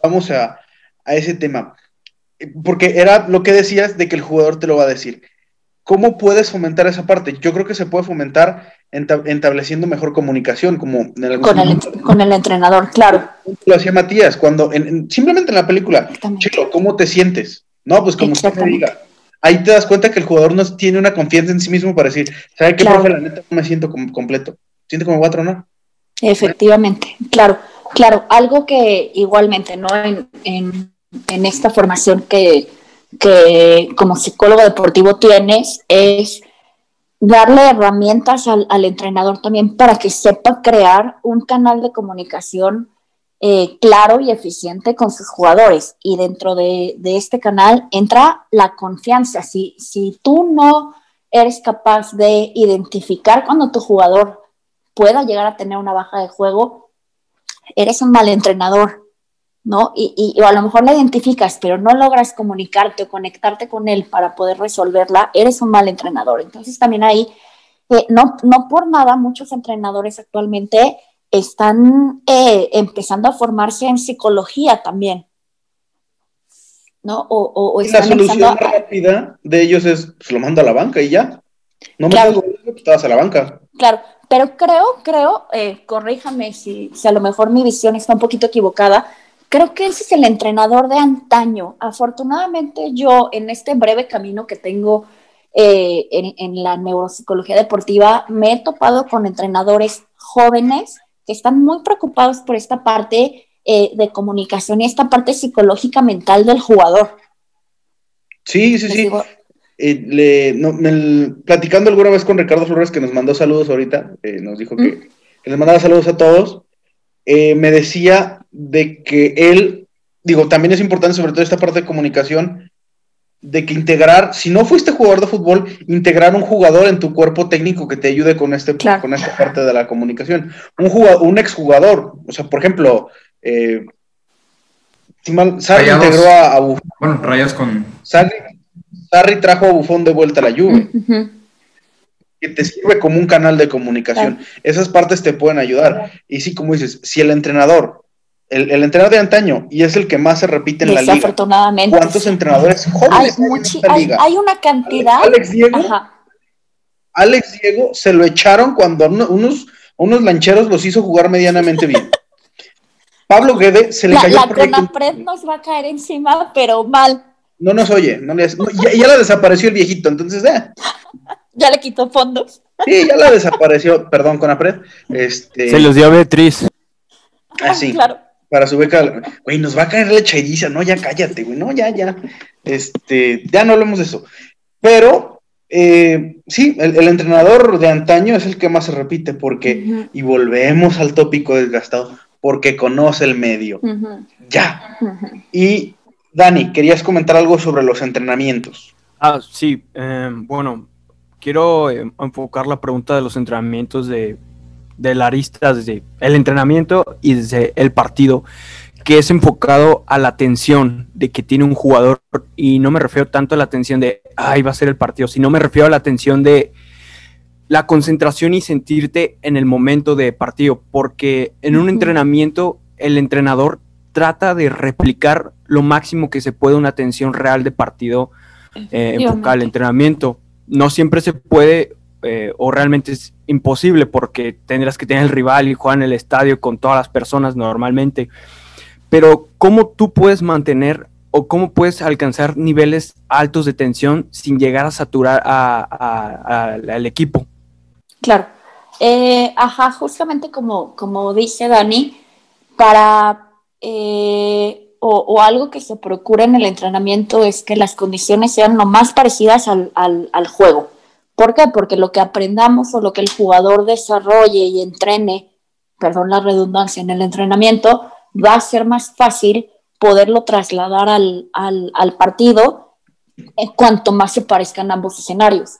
vamos a, ese tema. Porque era lo que decías de que el jugador te lo va a decir. ¿Cómo puedes fomentar esa parte? Yo creo que se puede fomentar estableciendo mejor comunicación, como con, el, con el entrenador, claro. Lo hacía Matías, cuando simplemente en la película, Chico, ¿cómo te sientes? No, pues como usted me diga. Ahí te das cuenta que el jugador no tiene una confianza en sí mismo para decir, ¿sabe qué, profe? La neta no me siento completo. Siente como cuatro, ¿no? Efectivamente, claro. Claro, algo que igualmente, ¿no? En, en, esta formación que, que, como psicólogo deportivo tienes es darle herramientas al, entrenador también para que sepa crear un canal de comunicación eh, claro y eficiente con sus jugadores. Y dentro de, este canal entra la confianza. Si, si tú no eres capaz de identificar cuando tu jugador pueda llegar a tener una baja de juego, eres un mal entrenador, ¿no? Y, y, a lo mejor la identificas, pero no logras comunicarte o conectarte con él para poder resolverla, eres un mal entrenador. Entonces también ahí, eh, no, no por nada, muchos entrenadores actualmente están eh, empezando a formarse en psicología también. ¿no? O, o, la solución rápida de ellos es, pues lo mando a la banca y ya. No me claro. que estabas a la banca. Claro, pero creo, creo, eh, corríjame si, si a lo mejor mi visión está un poquito equivocada, creo que ese es el entrenador de antaño. Afortunadamente yo en este breve camino que tengo eh, en, la neuropsicología deportiva me he topado con entrenadores jóvenes que están muy preocupados por esta parte eh, de comunicación y esta parte psicológica mental del jugador. Sí, sí, sí. Eh, le, platicando alguna vez con Ricardo Flores, que nos mandó saludos ahorita, eh, nos dijo que, mm. les mandaba saludos a todos, me decía de que él, digo, también es importante sobre todo esta parte de comunicación, de que integrar, si no fuiste jugador de fútbol, integrar un jugador en tu cuerpo técnico que te ayude con, este, con esta parte de la comunicación. Un, jugador, un exjugador, o sea, por ejemplo, eh, Sarri integró a, Bueno, rayas con... Sarri trajo a Bufón de vuelta a la lluvia. Que te sirve como un canal de comunicación. Esas partes te pueden ayudar. Y sí, como dices, si el entrenador, el, entrenador de antaño, y es el que más se repite en la liga. ¿Cuántos entrenadores jóvenes hay, en esta liga? Hay, una cantidad. Alex Diego, Alex Diego se lo echaron cuando unos unos lancheros los hizo jugar medianamente bien. Pablo Guede se le la, cayó la Conapred nos va a caer encima, pero mal. No nos oye, no les, ya, ya, la desapareció el viejito, entonces, eh. ya le quitó fondos. Sí, ya la desapareció, perdón, Conapred. Este... Se los dio a Beatriz. Ah, sí. claro. Para su beca, güey, nos va a caer la chairiza, no, ya cállate, güey, no, ya, ya. Este, ya no hablemos de eso. Pero, eh, sí, el, entrenador de antaño es el que más se repite, porque, y volvemos al tópico desgastado, porque conoce el medio. Ya. Y, Dani, querías comentar algo sobre los entrenamientos. Ah, sí, eh, bueno, quiero eh, enfocar la pregunta de los entrenamientos de de la arista desde el entrenamiento y desde el partido, que es enfocado a la atención de que tiene un jugador, y no me refiero tanto a la atención de, ay, va a ser el partido, sino me refiero a la atención de la concentración y sentirte en el momento de partido, porque en un entrenamiento el entrenador trata de replicar lo máximo que se puede una atención real de partido eh, enfocada al entrenamiento. No siempre se puede eh, o realmente es imposible porque tendrás que tener el rival y jugar en el estadio con todas las personas normalmente. Pero ¿cómo tú puedes mantener o cómo puedes alcanzar niveles altos de tensión sin llegar a saturar al equipo? Claro. Eh, ajá, justamente como, como dice Dani, para eh, o, algo que se procura en el entrenamiento es que las condiciones sean lo más parecidas al, al juego. ¿Por qué? Porque lo que aprendamos o lo que el jugador desarrolle y entrene, perdón la redundancia, en el entrenamiento, va a ser más fácil poderlo trasladar al, partido en cuanto más se parezcan ambos escenarios.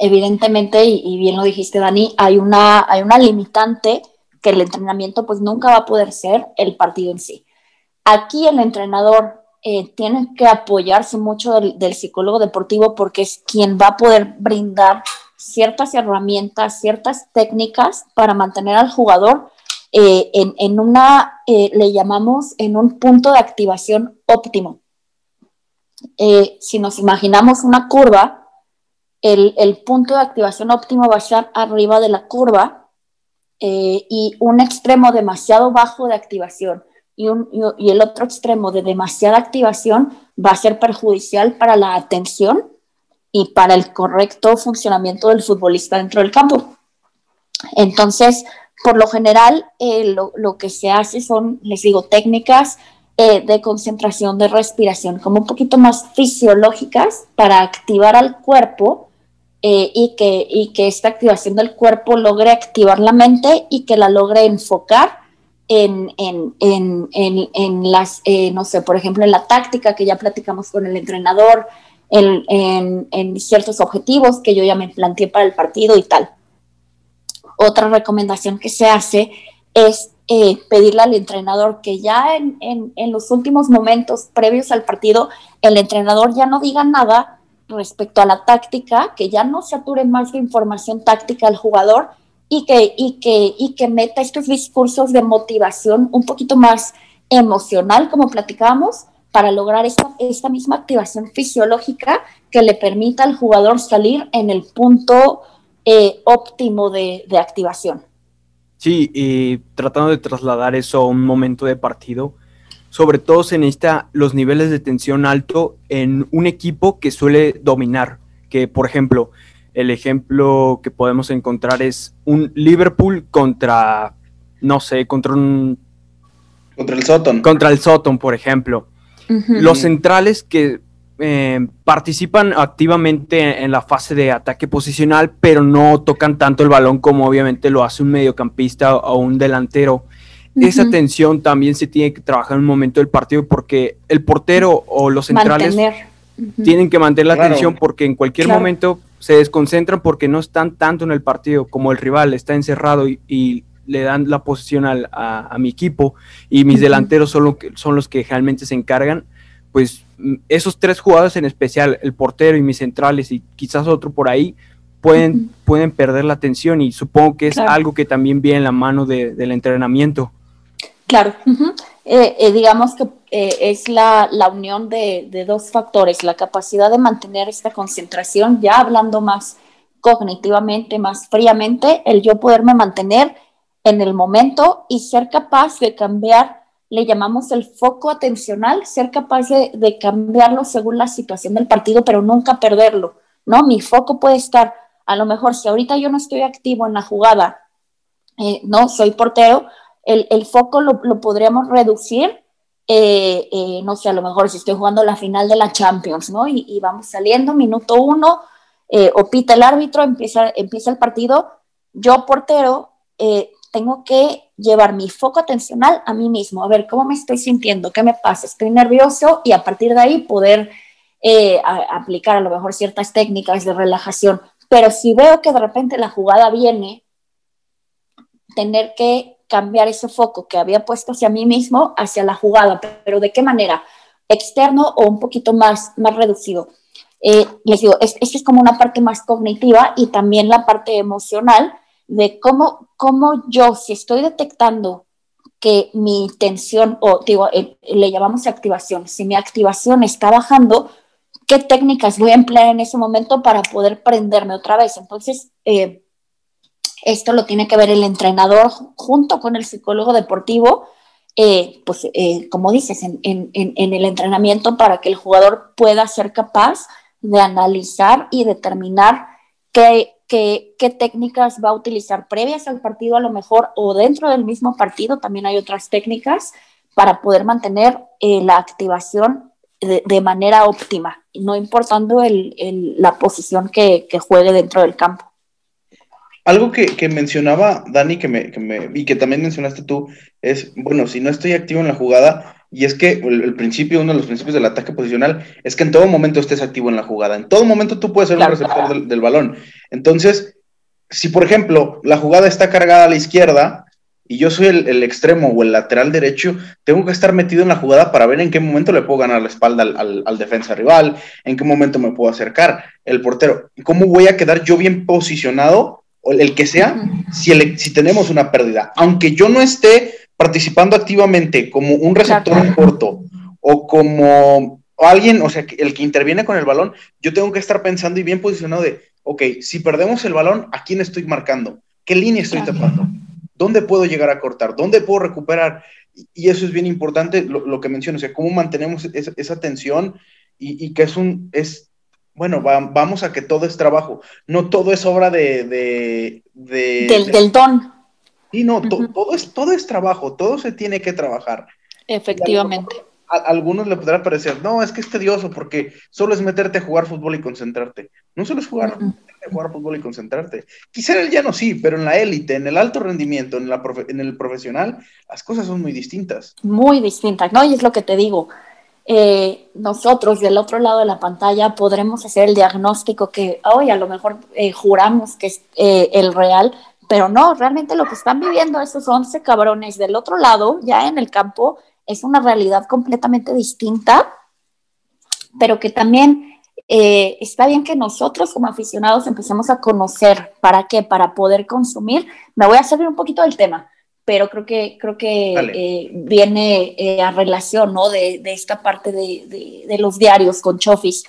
Evidentemente, y, bien lo dijiste Dani, hay una, hay una limitante que el entrenamiento pues nunca va a poder ser el partido en sí. Aquí el entrenador eh, tienen que apoyarse mucho del, psicólogo deportivo porque es quien va a poder brindar ciertas herramientas, ciertas técnicas para mantener al jugador eh, en, una, eh, le llamamos, en un punto de activación óptimo. si nos imaginamos una curva, el, el, punto de activación óptimo va a estar arriba de la curva y un extremo demasiado bajo de activación y, el otro extremo de demasiada activación va a ser perjudicial para la atención y para el correcto funcionamiento del futbolista dentro del campo. Entonces, por lo general, eh, lo, que se hace son, les digo, técnicas eh, de concentración, de respiración, como un poquito más fisiológicas para activar al cuerpo eh, y, que, y que esta activación del cuerpo logre activar la mente y que la logre enfocar en, en, en, en las, eh, no sé, por ejemplo, en la táctica que ya platicamos con el entrenador, en, ciertos objetivos que yo ya me planteé para el partido y tal. Otra recomendación que se hace es eh, pedirle al entrenador que ya en, los últimos momentos previos al partido, el entrenador ya no diga nada respecto a la táctica, que ya no sature más de información táctica al jugador, y que, y que, y que meta estos discursos de motivación un poquito más emocional, como platicábamos, para lograr esta, esta misma activación fisiológica que le permita al jugador salir en el punto eh, óptimo de, de, activación. Sí, y tratando de trasladar eso a un momento de partido, sobre todo se necesita los niveles de tensión alto en un equipo que suele dominar, que por ejemplo, el ejemplo que podemos encontrar es un Liverpool contra, no sé, contra un... Contra el Soton. Contra el Soton, por ejemplo. Los centrales que eh, participan activamente en la fase de ataque posicional, pero no tocan tanto el balón como obviamente lo hace un mediocampista o un delantero. Esa tensión también se tiene que trabajar en un momento del partido porque el portero o los centrales tienen que mantener la atención porque en cualquier momento se desconcentran porque no están tanto en el partido como el rival está encerrado y, le dan la posición a, mi equipo y mis delanteros son, son los que realmente se encargan, pues mm, esos tres jugadores en especial, el portero y mis centrales y quizás otro por ahí, pueden, pueden perder la atención y supongo que es algo que también viene en la mano del entrenamiento. Claro, eh, eh, digamos que eh, es la, unión de, dos factores, la capacidad de mantener esta concentración, ya hablando más cognitivamente, más fríamente, el yo poderme mantener en el momento y ser capaz de cambiar, le llamamos el foco atencional, ser capaz de, cambiarlo según la situación del partido, pero nunca perderlo, ¿no? Mi foco puede estar, a lo mejor si ahorita yo no estoy activo en la jugada, eh, no soy portero, el, foco lo, podríamos reducir, eh, eh, no sé, a lo mejor si estoy jugando la final de la Champions, ¿no? Y, vamos saliendo, minuto uno, o pita el árbitro, empieza, empieza el partido, yo portero tengo que llevar mi foco atencional a mí mismo, a ver cómo me estoy sintiendo, qué me pasa, estoy nervioso y a partir de ahí poder eh, aplicar a lo mejor ciertas técnicas de relajación. Pero si veo que de repente la jugada viene, tener que cambiar ese foco que había puesto hacia mí mismo, hacia la jugada, pero ¿de qué manera? ¿Externo o un poquito más, más reducido? Eh, les digo, esta es como una parte más cognitiva y también la parte emocional, de cómo, cómo yo, si estoy detectando que mi tensión, o digo, le llamamos activación, si mi activación está bajando, ¿qué técnicas voy a emplear en ese momento para poder prenderme otra vez? Entonces, eh, esto lo tiene que ver el entrenador junto con el psicólogo deportivo, eh, pues como dices, en, el entrenamiento para que el jugador pueda ser capaz de analizar y determinar qué, técnicas va a utilizar previas al partido a lo mejor o dentro del mismo partido, también hay otras técnicas para poder mantener eh, la activación de, manera óptima, no importando la posición que, juegue dentro del campo. Algo que, mencionaba Dani que me, que me, y que también mencionaste tú es, bueno, si no estoy activo en la jugada, y es que el, principio, uno de los principios del ataque posicional es que en todo momento estés activo en la jugada. En todo momento tú puedes ser un receptor del, balón. Entonces, si por ejemplo la jugada está cargada a la izquierda y yo soy el, extremo o el lateral derecho, tengo que estar metido en la jugada para ver en qué momento le puedo ganar la espalda al, defensa rival, en qué momento me puedo acercar el portero, cómo voy a quedar yo bien posicionado, o el que sea, si, si tenemos una pérdida. Aunque yo no esté participando activamente como un receptor en corto o como alguien, o sea, el que interviene con el balón, yo tengo que estar pensando y bien posicionado de, ok, si perdemos el balón, ¿a quién estoy marcando? ¿Qué línea estoy tapando? ¿Dónde puedo llegar a cortar? ¿Dónde puedo recuperar? Y eso es bien importante, lo, que menciono, o sea, cómo mantenemos esa, tensión y, que es un, es, bueno, vamos a que todo es trabajo, no todo es obra de... de, del, del don. Sí, no, todo, es, todo es trabajo, todo se tiene que trabajar. Efectivamente. A, algunos le podrá parecer, no, es que es tedioso porque solo es meterte a jugar fútbol y concentrarte. No solo es jugar, jugar fútbol y concentrarte. Quizá en el llano sí, pero en la élite, en el alto rendimiento, en, la en el profesional, las cosas son muy distintas. Muy distintas, ¿no? Y es lo que te digo. Eh, nosotros del otro lado de la pantalla podremos hacer el diagnóstico que hoy a lo mejor eh, juramos que es eh, el real, pero no, realmente lo que están viviendo esos 11 cabrones del otro lado, ya en el campo, es una realidad completamente distinta, pero que también está bien que nosotros como aficionados empecemos a conocer para qué, para poder consumir. Me voy a salir un poquito del tema, pero creo que, creo que eh, viene eh, a relación ¿no? de, de esta parte de, de, de, los diarios con Chofis.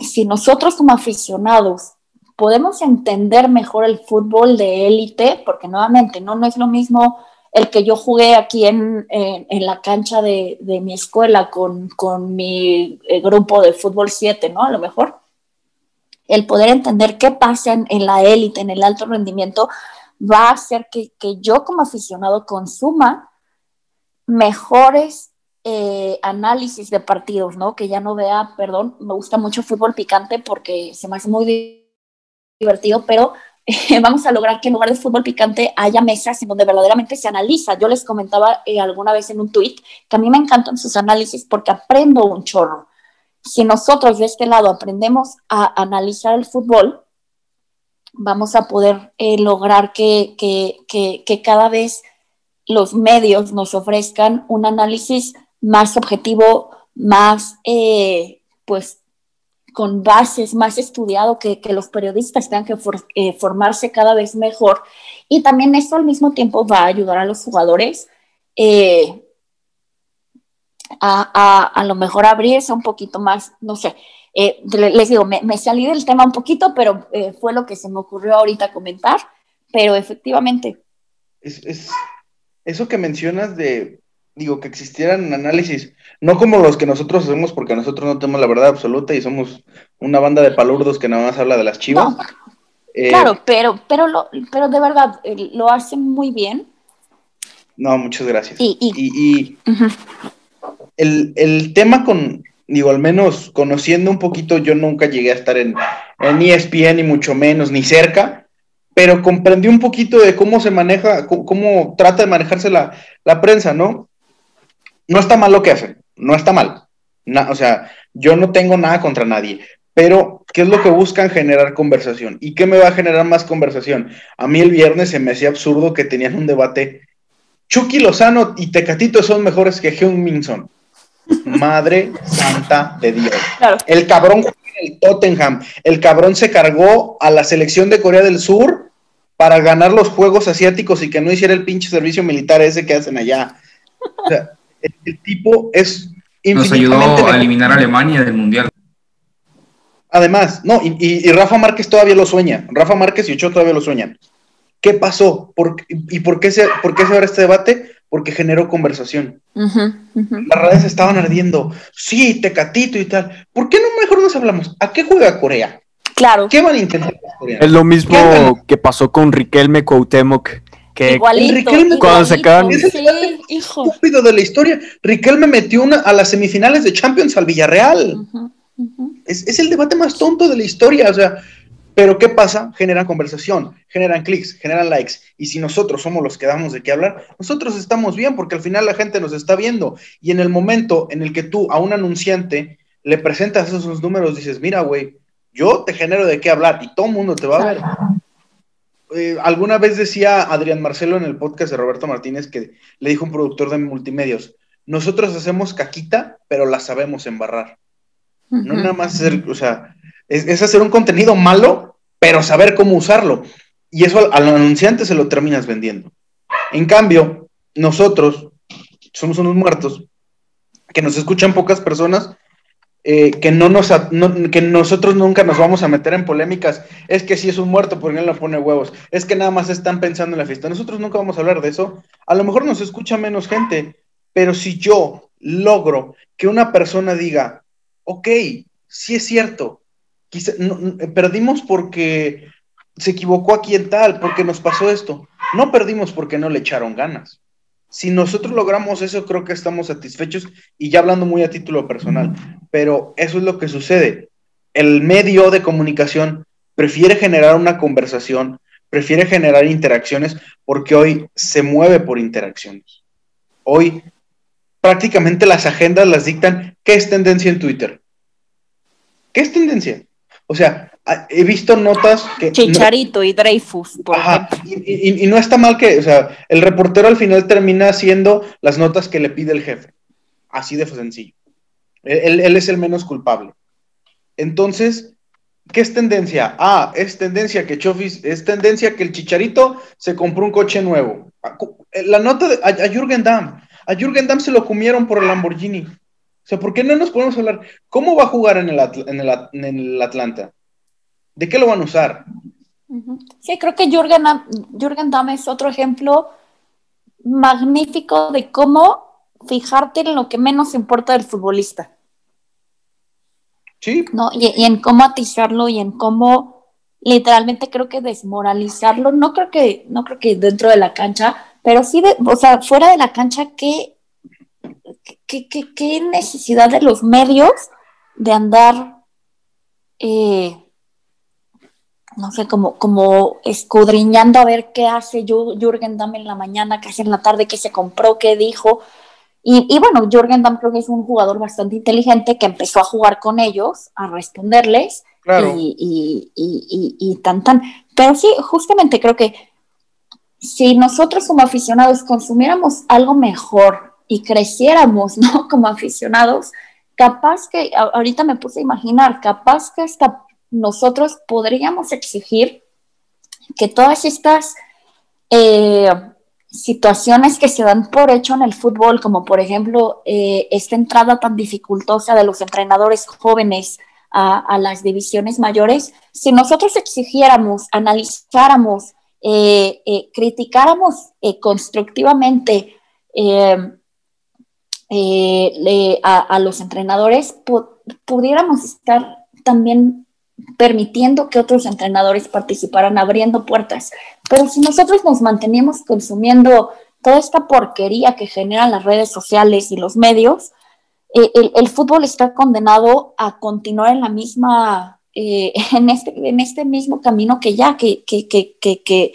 si nosotros como aficionados podemos entender mejor el fútbol de élite, porque nuevamente no, no es lo mismo el que yo jugué aquí en, en, la cancha de, de, mi escuela con, con mi eh, grupo de fútbol 7, ¿no? A lo mejor. El poder entender qué pasa en, en la élite, en el alto rendimiento, va a hacer que, que yo como aficionado consuma mejores eh, análisis de partidos, ¿no? Que ya no vea, perdón, me gusta mucho fútbol picante porque se me hace muy divertido, pero vamos a lograr que en lugar de fútbol picante haya mesas en donde verdaderamente se analiza. Yo les comentaba eh, alguna vez en un tweet que a mí me encantan sus análisis porque aprendo un chorro. Si nosotros de este lado aprendemos a analizar el fútbol, vamos a poder eh, lograr que, cada vez los medios nos ofrezcan un análisis más objetivo, más, pues, con bases, más estudiado, que, los periodistas tengan que eh, formarse cada vez mejor. Y también esto al mismo tiempo va a ayudar a los jugadores eh, a, a, lo mejor abrirse un poquito más, no sé. Eh, les digo, me, salí del tema un poquito, pero eh, fue lo que se me ocurrió ahorita comentar, pero efectivamente. Es, es, eso que mencionas de, digo, que existieran análisis, no como los que nosotros hacemos, porque nosotros no tenemos la verdad absoluta y somos una banda de palurdos que nada más habla de las chivas. Eh, claro, pero, pero, lo, pero de verdad, lo hacen muy bien. No, muchas gracias. Y, el, tema con, digo, al menos conociendo un poquito, yo nunca llegué a estar en, en ESPN, ni mucho menos, ni cerca, pero comprendí un poquito de cómo se maneja, cómo, trata de manejarse la, prensa, ¿no? No está mal lo que hacen, no está mal. o sea, yo no tengo nada contra nadie, pero ¿qué es lo que buscan? Generar conversación. ¿Y qué me va a generar más conversación? A mí el viernes se me hacía absurdo que tenían un debate. Chucky Lozano y Tecatito son mejores que Heung Minson. Madre santa de Dios. El cabrón juega en el Tottenham. El cabrón se cargó a la selección de Corea del Sur para ganar los Juegos Asiáticos y que no hiciera el pinche servicio militar ese que hacen allá. O sea, el, tipo es Nos ayudó a eliminar a Alemania del Mundial. Además, no, y, Rafa Márquez todavía lo sueña. Rafa Márquez y Ochoa todavía lo sueñan. ¿Qué pasó? ¿Y por qué, se, por qué se abre este debate? Porque generó conversación. Las redes estaban ardiendo. Sí, Tecatito y tal. ¿Por qué no mejor nos hablamos? ¿A qué juega Corea? Claro. ¿Qué van a intentar Corea? Es lo mismo que pasó con Riquelme Cuauhtémoc. Que igualito, Riquelme, cuando se acaban... Es el hijo. estúpido de la historia. Riquelme metió una a las semifinales de Champions al Villarreal. Es, es, el debate más tonto de la historia. O sea, pero ¿qué pasa? Generan conversación, generan clics, generan likes. Y si nosotros somos los que damos de qué hablar, nosotros estamos bien porque al final la gente nos está viendo. Y en el momento en el que tú a un anunciante le presentas esos números, dices, mira, güey, yo te genero de qué hablar y todo el mundo te va a ver. Eh, alguna vez decía Adrián Marcelo en el podcast de Roberto Martínez que le dijo un productor de multimedios, nosotros hacemos caquita, pero la sabemos embarrar. No nada más hacer, o sea, es, hacer un contenido malo, pero saber cómo usarlo. Y eso al, anunciante se lo terminas vendiendo. En cambio, nosotros somos unos muertos, que nos escuchan pocas personas, eh, que, no nos, que nosotros nunca nos vamos a meter en polémicas. Es que si es un muerto, porque él no pone huevos? Es que nada más están pensando en la fiesta. Nosotros nunca vamos a hablar de eso. A lo mejor nos escucha menos gente, pero si yo logro que una persona diga, ok, sí es cierto, Quizá, perdimos porque se equivocó aquí en tal, porque nos pasó esto. No perdimos porque no le echaron ganas. Si nosotros logramos eso, creo que estamos satisfechos y ya hablando muy a título personal, pero eso es lo que sucede. El medio de comunicación prefiere generar una conversación, prefiere generar interacciones porque hoy se mueve por interacciones. Hoy prácticamente las agendas las dictan qué es tendencia en Twitter. ¿Qué es tendencia? O sea, he visto notas que... Chicharito y Dreyfus, por ejemplo. Y, no está mal que, o sea, el reportero al final termina haciendo las notas que le pide el jefe. Así de sencillo. Él, es el menos culpable. Entonces, ¿qué es tendencia? Ah, es tendencia que Chofis, es tendencia que el Chicharito se compró un coche nuevo. La nota de, a, a Jürgen Damm. A Jürgen Damm se lo comieron por el Lamborghini. O sea, ¿por qué no nos podemos hablar? ¿Cómo va a jugar en el, en el, Atlanta? ¿De qué lo van a usar? Sí, creo que Jürgen, Jürgen Damm es otro ejemplo magnífico de cómo fijarte en lo que menos importa del futbolista. Sí. ¿no? Y, en cómo atizarlo y en cómo literalmente creo que desmoralizarlo. No creo que, no creo que dentro de la cancha, pero sí, de, o sea, fuera de la cancha, ¿qué, ¿qué, necesidad de los medios de andar, eh, no sé, como, como escudriñando a ver qué hace Jürgen Damm en la mañana, qué hace en la tarde, qué se compró, qué dijo? Y, bueno, Jürgen Damm creo que es un jugador bastante inteligente que empezó a jugar con ellos, a responderles y, y, y, tan tan. Pero sí, justamente creo que si nosotros como aficionados consumiéramos algo mejor y creciéramos, ¿no? Como aficionados, capaz que, ahorita me puse a imaginar, capaz que hasta nosotros podríamos exigir que todas estas, eh, situaciones que se dan por hecho en el fútbol, como por ejemplo eh, esta entrada tan dificultosa de los entrenadores jóvenes a, las divisiones mayores, si nosotros exigiéramos, analizáramos, eh, eh, criticáramos constructivamente a, los entrenadores, pudiéramos estar también permitiendo que otros entrenadores participaran, abriendo puertas. Pero si nosotros nos mantenemos consumiendo toda esta porquería que generan las redes sociales y los medios, eh, el, fútbol está condenado a continuar en la misma, eh, en, este, en este mismo camino que ya, que, que, que, que,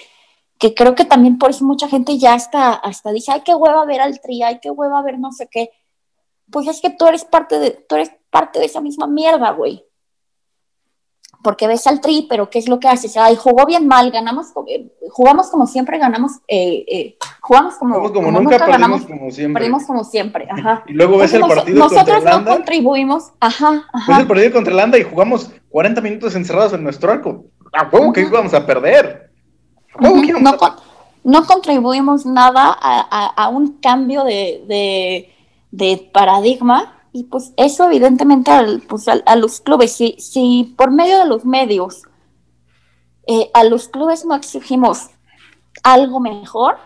que creo que también por eso mucha gente ya hasta, hasta dice, ay, qué hueva ver al tri, ay, qué hueva ver no sé qué. Pues es que tú eres parte de, tú eres parte de esa misma mierda, güey porque ves al tri, pero ¿qué es lo que haces? Ay, jugó bien mal, ganamos, jugamos como siempre, ganamos, eh, eh, jugamos como, como, nunca, perdimos como siempre. Perdimos como siempre, ajá. Y luego ves el partido contra Nosotros no contribuimos, ajá, ajá. Ves el partido contra Holanda y jugamos 40 minutos encerrados en nuestro arco. ¿A huevo que íbamos a perder? No, no, contribuimos nada a, un cambio de, de, de paradigma y pues eso evidentemente pues, a, los clubes, si, si, por medio de los medios eh, a los clubes no exigimos algo mejor,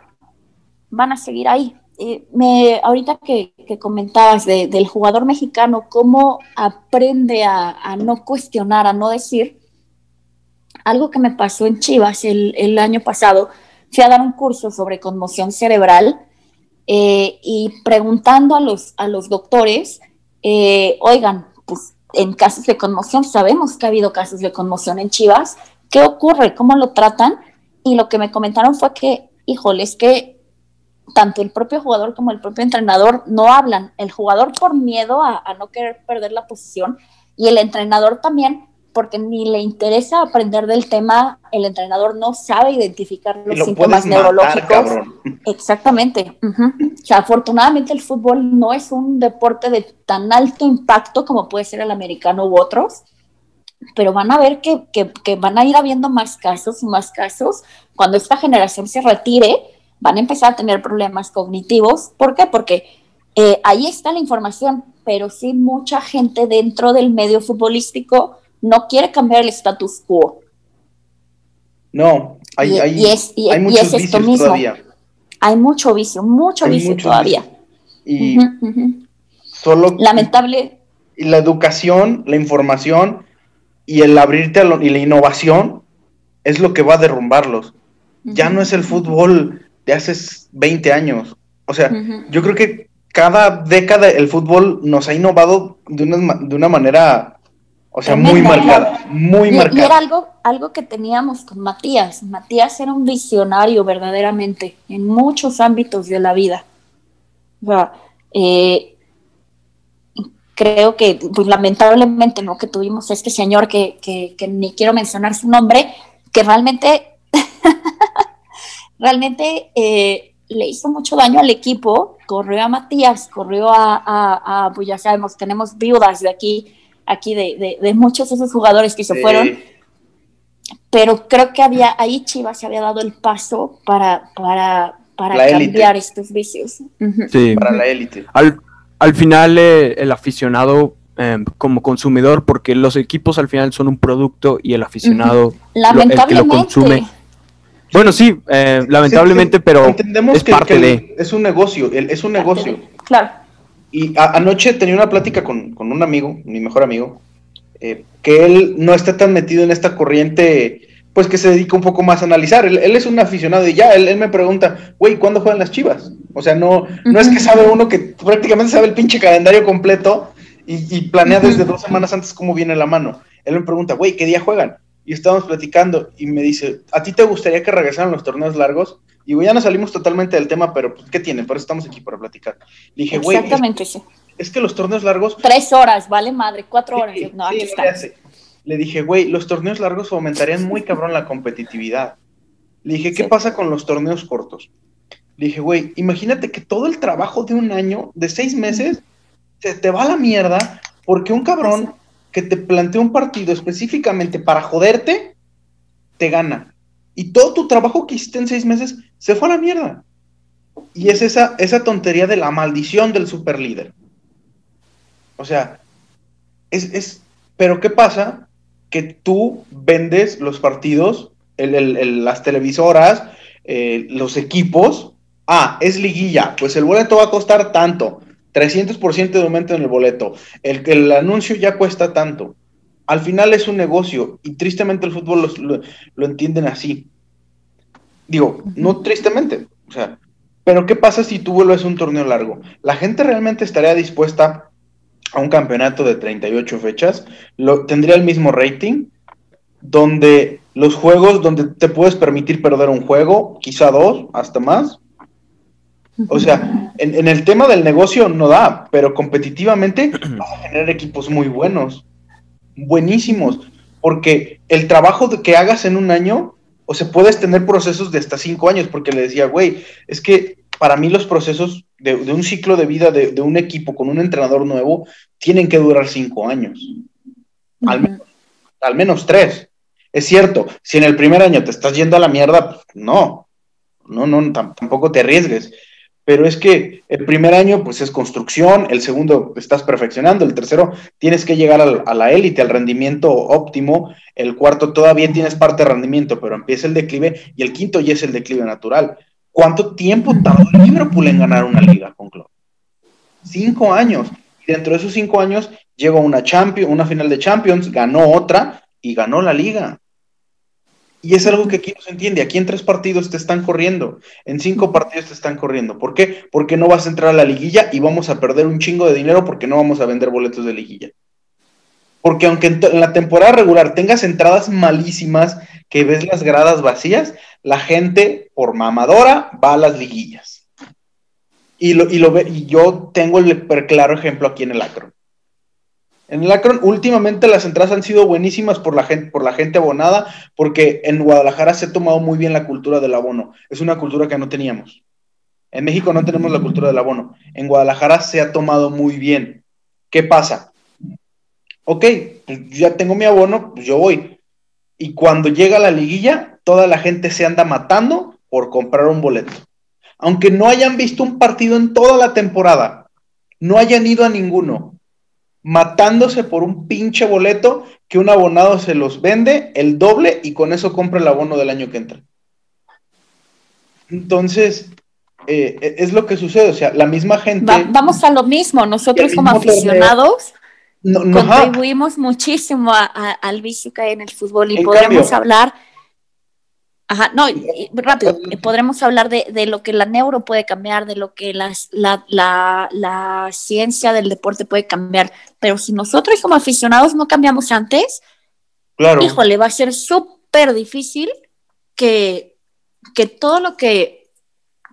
van a seguir ahí. Eh, me, ahorita que, comentabas del jugador mexicano, cómo aprende a, no cuestionar, a no decir, algo que me pasó en Chivas el, el año pasado, fui a dar un curso sobre conmoción cerebral eh, y preguntando a los, a los doctores, eh, oigan, pues en casos de conmoción, sabemos que ha habido casos de conmoción en Chivas, ¿qué ocurre? ¿Cómo lo tratan? Y lo que me comentaron fue que, híjole, es que tanto el propio jugador como el propio entrenador no hablan. El jugador por miedo a, a no querer perder la posición y el entrenador también porque ni le interesa aprender del tema, el entrenador no sabe identificar los síntomas neurológicos. Exactamente. O sea, afortunadamente el fútbol no es un deporte de tan alto impacto como puede ser el americano u otros, pero van a ver que, que, van a ir habiendo más casos y más casos. Cuando esta generación se retire, van a empezar a tener problemas cognitivos. ¿Por qué? Porque eh, ahí está la información, pero sí mucha gente dentro del medio futbolístico no quiere cambiar el status quo. No, hay, hay, muchos vicios todavía. Hay mucho vicio, mucho vicio todavía. Y solo... Lamentable. Y la educación, la información y el abrirte a lo, y la innovación es lo que va a derrumbarlos. Ya no es el fútbol de hace 20 años. O sea, yo creo que cada década el fútbol nos ha innovado de una, de una manera o sea, muy marcada, muy marcada. Y era algo, algo que teníamos con Matías. Matías era un visionario verdaderamente en muchos ámbitos de la vida. O sea, eh, creo que, pues lamentablemente, ¿no? Que tuvimos este señor que, que, ni quiero mencionar su nombre, que realmente, realmente eh, le hizo mucho daño al equipo. Corrió a Matías, corrió a, a, a, pues ya sabemos, tenemos viudas de aquí aquí de, de, muchos de esos jugadores que se fueron. Pero creo que había ahí Chivas se había dado el paso para, para, para cambiar estos vicios. Sí, para la élite. Al, al final eh, el aficionado em, como consumidor, porque los equipos al final son un producto y el aficionado el que lo consume. Bueno, sí, eh, lamentablemente, pero entendemos es que, parte de... Es un negocio, es un negocio. Claro. Y anoche tenía una plática con, un amigo, mi mejor amigo, eh, que él no está tan metido en esta corriente, pues que se dedica un poco más a analizar. Él, es un aficionado y ya, él, me pregunta, güey, ¿cuándo juegan las chivas? O sea, no, no es que sabe uno que prácticamente sabe el pinche calendario completo y, planea desde dos semanas antes cómo viene la mano. Él me pregunta, güey, ¿qué día juegan? Y estábamos platicando y me dice, ¿a ti te gustaría que regresaran los torneos largos? Y ya no salimos totalmente del tema, pero pues, ¿qué tienen? Por eso estamos aquí para platicar. Le dije, güey. Exactamente, sí. Es que los torneos largos. Tres horas, vale madre, cuatro horas. no, aquí está. Le dije, güey, los torneos largos fomentarían muy cabrón la competitividad. Le dije, ¿qué pasa con los torneos cortos? Le dije, güey, imagínate que todo el trabajo de un año, de seis meses, se te va a la mierda porque un cabrón que te plantea un partido específicamente para joderte, te gana y todo tu trabajo que hiciste en seis meses se fue a la mierda. Y es esa, esa tontería de la maldición del superlíder. O sea, es, es, pero ¿qué pasa? Que tú vendes los partidos, las televisoras, eh, los equipos. Ah, es liguilla, pues el boleto va a costar tanto. 300% de aumento en el boleto. El, el anuncio ya cuesta tanto. Al final es un negocio y tristemente el fútbol lo, entienden así. Digo, no tristemente, o sea, pero ¿qué pasa si tú vuelves un torneo largo? ¿La gente realmente estaría dispuesta a un campeonato de 38 fechas? Lo, ¿Tendría el mismo rating? Donde los juegos, donde te puedes permitir perder un juego, quizá dos, hasta más. O sea, en, el tema del negocio no da, pero competitivamente vas a tener equipos muy buenos, buenísimos, porque el trabajo que hagas en un año, o sea, puedes tener procesos de hasta cinco años, porque le decía, güey, es que para mí los procesos de, un ciclo de vida de, un equipo con un entrenador nuevo tienen que durar cinco años, al, al menos tres. Es cierto, si en el primer año te estás yendo a la mierda, pues no, no, no, tampoco te arriesgues pero es que el primer año pues es construcción, el segundo estás perfeccionando, el tercero tienes que llegar a la élite, al rendimiento óptimo, el cuarto todavía tienes parte de rendimiento, pero empieza el declive y el quinto ya es el declive natural. ¿Cuánto tiempo tardó Liverpool en ganar una liga con Klopp? Cinco años. Y dentro de esos cinco años llegó una, Champions, una final de Champions, ganó otra y ganó la liga. Y es algo que aquí no se entiende. Aquí en tres partidos te están corriendo, en cinco partidos te están corriendo. ¿Por qué? Porque no vas a entrar a la liguilla y vamos a perder un chingo de dinero porque no vamos a vender boletos de liguilla. Porque aunque en, la temporada regular tengas entradas malísimas, que ves las gradas vacías, la gente por mamadora va a las liguillas. Y, lo, y, lo ve, y yo tengo el claro ejemplo aquí en el Acro. En el Akron, últimamente las entradas han sido buenísimas por la gente, por la gente abonada, porque en Guadalajara se ha tomado muy bien la cultura del abono. Es una cultura que no teníamos. En México no tenemos la cultura del abono. En Guadalajara se ha tomado muy bien. ¿Qué pasa? Ok, pues ya tengo mi abono, pues yo voy. Y cuando llega la liguilla, toda la gente se anda matando por comprar un boleto. Aunque no hayan visto un partido en toda la temporada, no hayan ido a ninguno, matándose por un pinche boleto que un abonado se los vende el doble y con eso compra el abono del año que entra. Entonces, eh, es lo que sucede, o sea, la misma gente... vamos a lo mismo, nosotros como aficionados contribuimos muchísimo al vicio que hay en el fútbol y podemos hablar Ajá, no, rápido, podremos hablar de, de, lo que la neuro puede cambiar, de lo que las, la, la, la, ciencia del deporte puede cambiar, pero si nosotros como aficionados no cambiamos antes, claro. híjole, va a ser súper difícil que, que todo lo que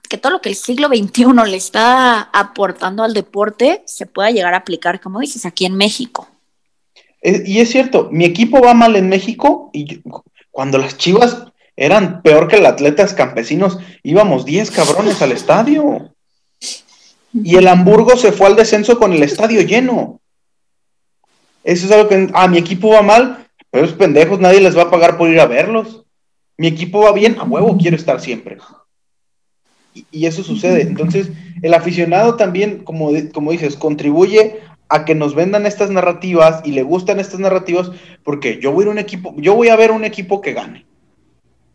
que todo lo que el siglo XXI le está aportando al deporte se pueda llegar a aplicar, como dices, aquí en México. y es cierto, mi equipo va mal en México y cuando las Chivas eran peor que el Atletas Campesinos. Íbamos 10 cabrones al estadio. Y el Hamburgo se fue al descenso con el estadio lleno. Eso es algo que, ah, mi equipo va mal, pero esos pendejos nadie les va a pagar por ir a verlos. Mi equipo va bien, a huevo quiero estar siempre. Y, eso sucede. Entonces, el aficionado también, como, como dices, contribuye a que nos vendan estas narrativas y le gustan estas narrativas, porque yo voy a un equipo, yo voy a ver un equipo que gane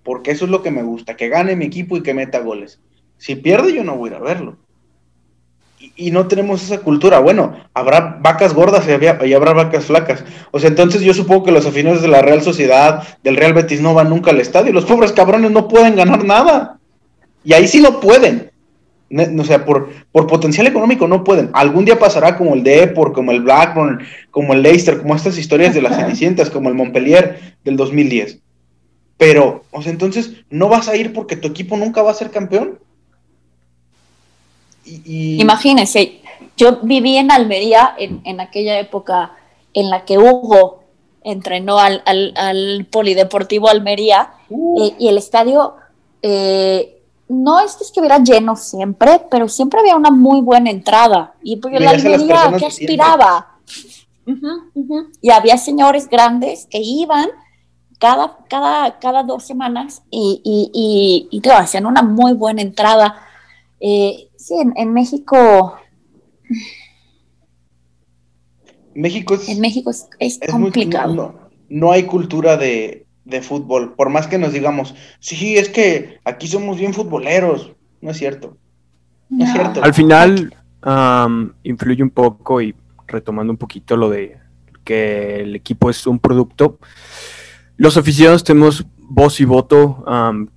porque eso es lo que me gusta, que gane mi equipo y que meta goles. Si pierde, yo no voy a ir a verlo. Y, no tenemos esa cultura. Bueno, habrá vacas gordas y, habrá vacas flacas. O sea, entonces yo supongo que los aficionados de la Real Sociedad, del Real Betis, no van nunca al estadio. Los pobres cabrones no pueden ganar nada. Y ahí sí no pueden. O sea, por, por potencial económico no pueden. Algún día pasará como el Depor, como el Blackburn, como el Leicester, como estas historias de las Cenicientas, como el Montpellier del 2010 pero, o sea, entonces, ¿no vas a ir porque tu equipo nunca va a ser campeón? Y, Imagínense, yo viví en Almería en, aquella época en la que Hugo entrenó al, Polideportivo Almería uh. eh, y el estadio eh, no es que estuviera lleno siempre, pero siempre había una muy buena entrada. Y porque la Almería que aspiraba. Y había señores grandes que iban cada, cada, cada dos semanas y, y, y, hacían una muy buena entrada. Eh, sí, en, México... México es, en México es, complicado. no, hay cultura de, fútbol, por más que nos digamos, sí, es que aquí somos bien futboleros, no es cierto. No, es cierto. Al final influye un poco y retomando un poquito lo de que el equipo es un producto, los aficionados tenemos voz y voto,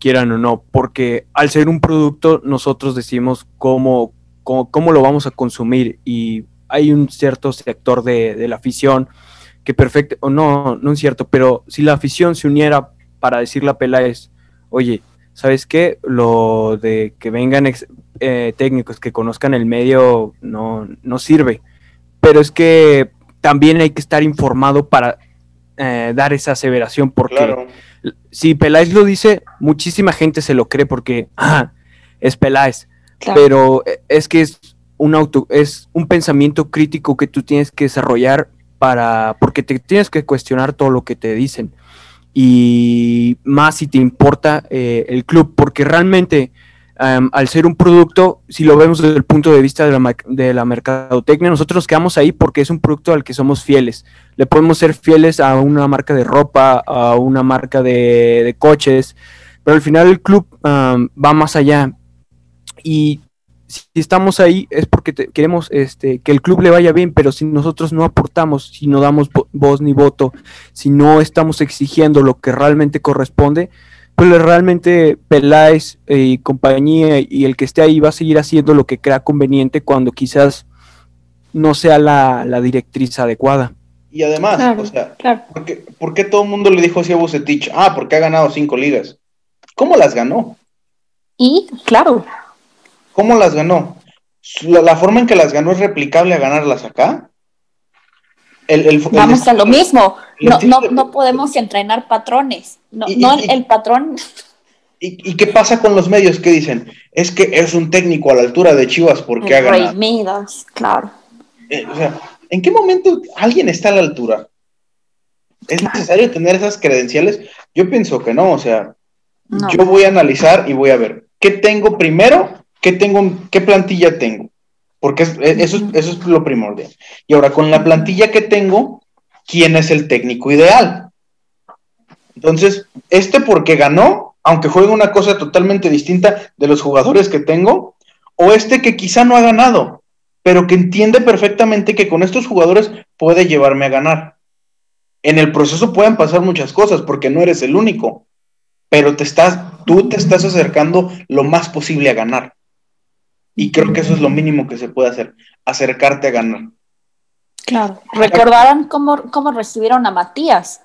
quieran o no, porque al ser un producto nosotros decimos cómo, cómo, lo vamos a consumir y hay un cierto sector de, la afición que perfecto, o no, no es cierto, pero si la afición se uniera para decir la pela es, oye, ¿sabes qué? Lo de que vengan eh, técnicos que conozcan el medio no, no sirve, pero es que también hay que estar informado para eh, dar esa aseveración, porque si Peláez lo dice, muchísima gente se lo cree porque es Peláez, pero eh, es que es un auto, es un pensamiento crítico que tú tienes que desarrollar para, porque te tienes que cuestionar todo lo que te dicen. Y más si te importa eh, el club, porque realmente al ser un producto, si lo vemos desde el punto de vista de la, de la mercadotecnia, nosotros nos quedamos ahí porque es un producto al que somos fieles. Le podemos ser fieles a una marca de ropa, a una marca de, coches, pero al final el club va más allá. Y si estamos ahí es porque queremos este, que el club le vaya bien, pero si nosotros no aportamos, si no damos voz ni voto, si no estamos exigiendo lo que realmente corresponde, pues realmente Peláez eh, y compañía y el que esté ahí va a seguir haciendo lo que crea conveniente cuando quizás no sea la, directriz adecuada. Y además, o sea, ¿por, qué, todo el mundo le dijo así a Bucetich? Ah, porque ha ganado cinco ligas. ¿Cómo las ganó? Y, claro. ¿Cómo las ganó? ¿La, forma en que las ganó es replicable a ganarlas acá? Vamos a lo mismo. No, no, no, podemos entrenar patrones. No, no el patrón. ¿Y, qué pasa con los medios que dicen? Es que es un técnico a la altura de Chivas porque ha ganado. claro. Eh, o sea, ¿en qué momento alguien está a la altura? ¿Es necesario tener esas credenciales? Yo pienso que no, o sea, yo voy a analizar y voy a ver qué tengo primero, qué tengo, qué plantilla tengo, porque e, eso, eso es lo primordial. Y ahora con la plantilla que tengo, ¿quién es el técnico ideal? Entonces, este porque ganó, aunque juegue una cosa totalmente distinta de los jugadores que tengo, o este que quizá no ha ganado, pero que entiende perfectamente que con estos jugadores puede llevarme a ganar. En el proceso pueden pasar muchas cosas porque no eres el único, pero te estás, tú te estás acercando lo más posible a ganar. Y creo que eso es lo mínimo que se puede hacer, acercarte a ganar. Claro, recordarán cómo, cómo recibieron a Matías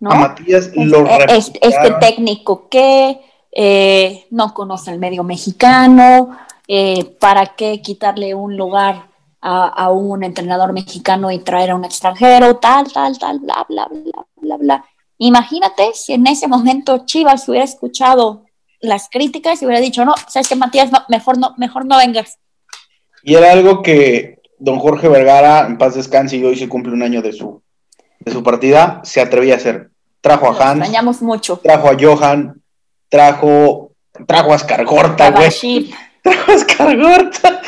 ¿no? A Matías lo este, este técnico que eh, no conoce el medio mexicano, eh, ¿para qué quitarle un lugar a, un entrenador mexicano y traer a un extranjero? Tal, tal, tal, bla, bla, bla, bla, bla. Imagínate si en ese momento Chivas hubiera escuchado las críticas y hubiera dicho, no, sabes que Matías, mejor no, mejor no vengas. Y era algo que don Jorge Vergara, en paz descanse, y hoy se cumple un año de su, de su partida, se atrevía a hacer. Trajo a Hans. Extrañamos mucho. Trajo a Johan. Trajo. Trajo a Scargorta, güey. Trajo a Scargorta.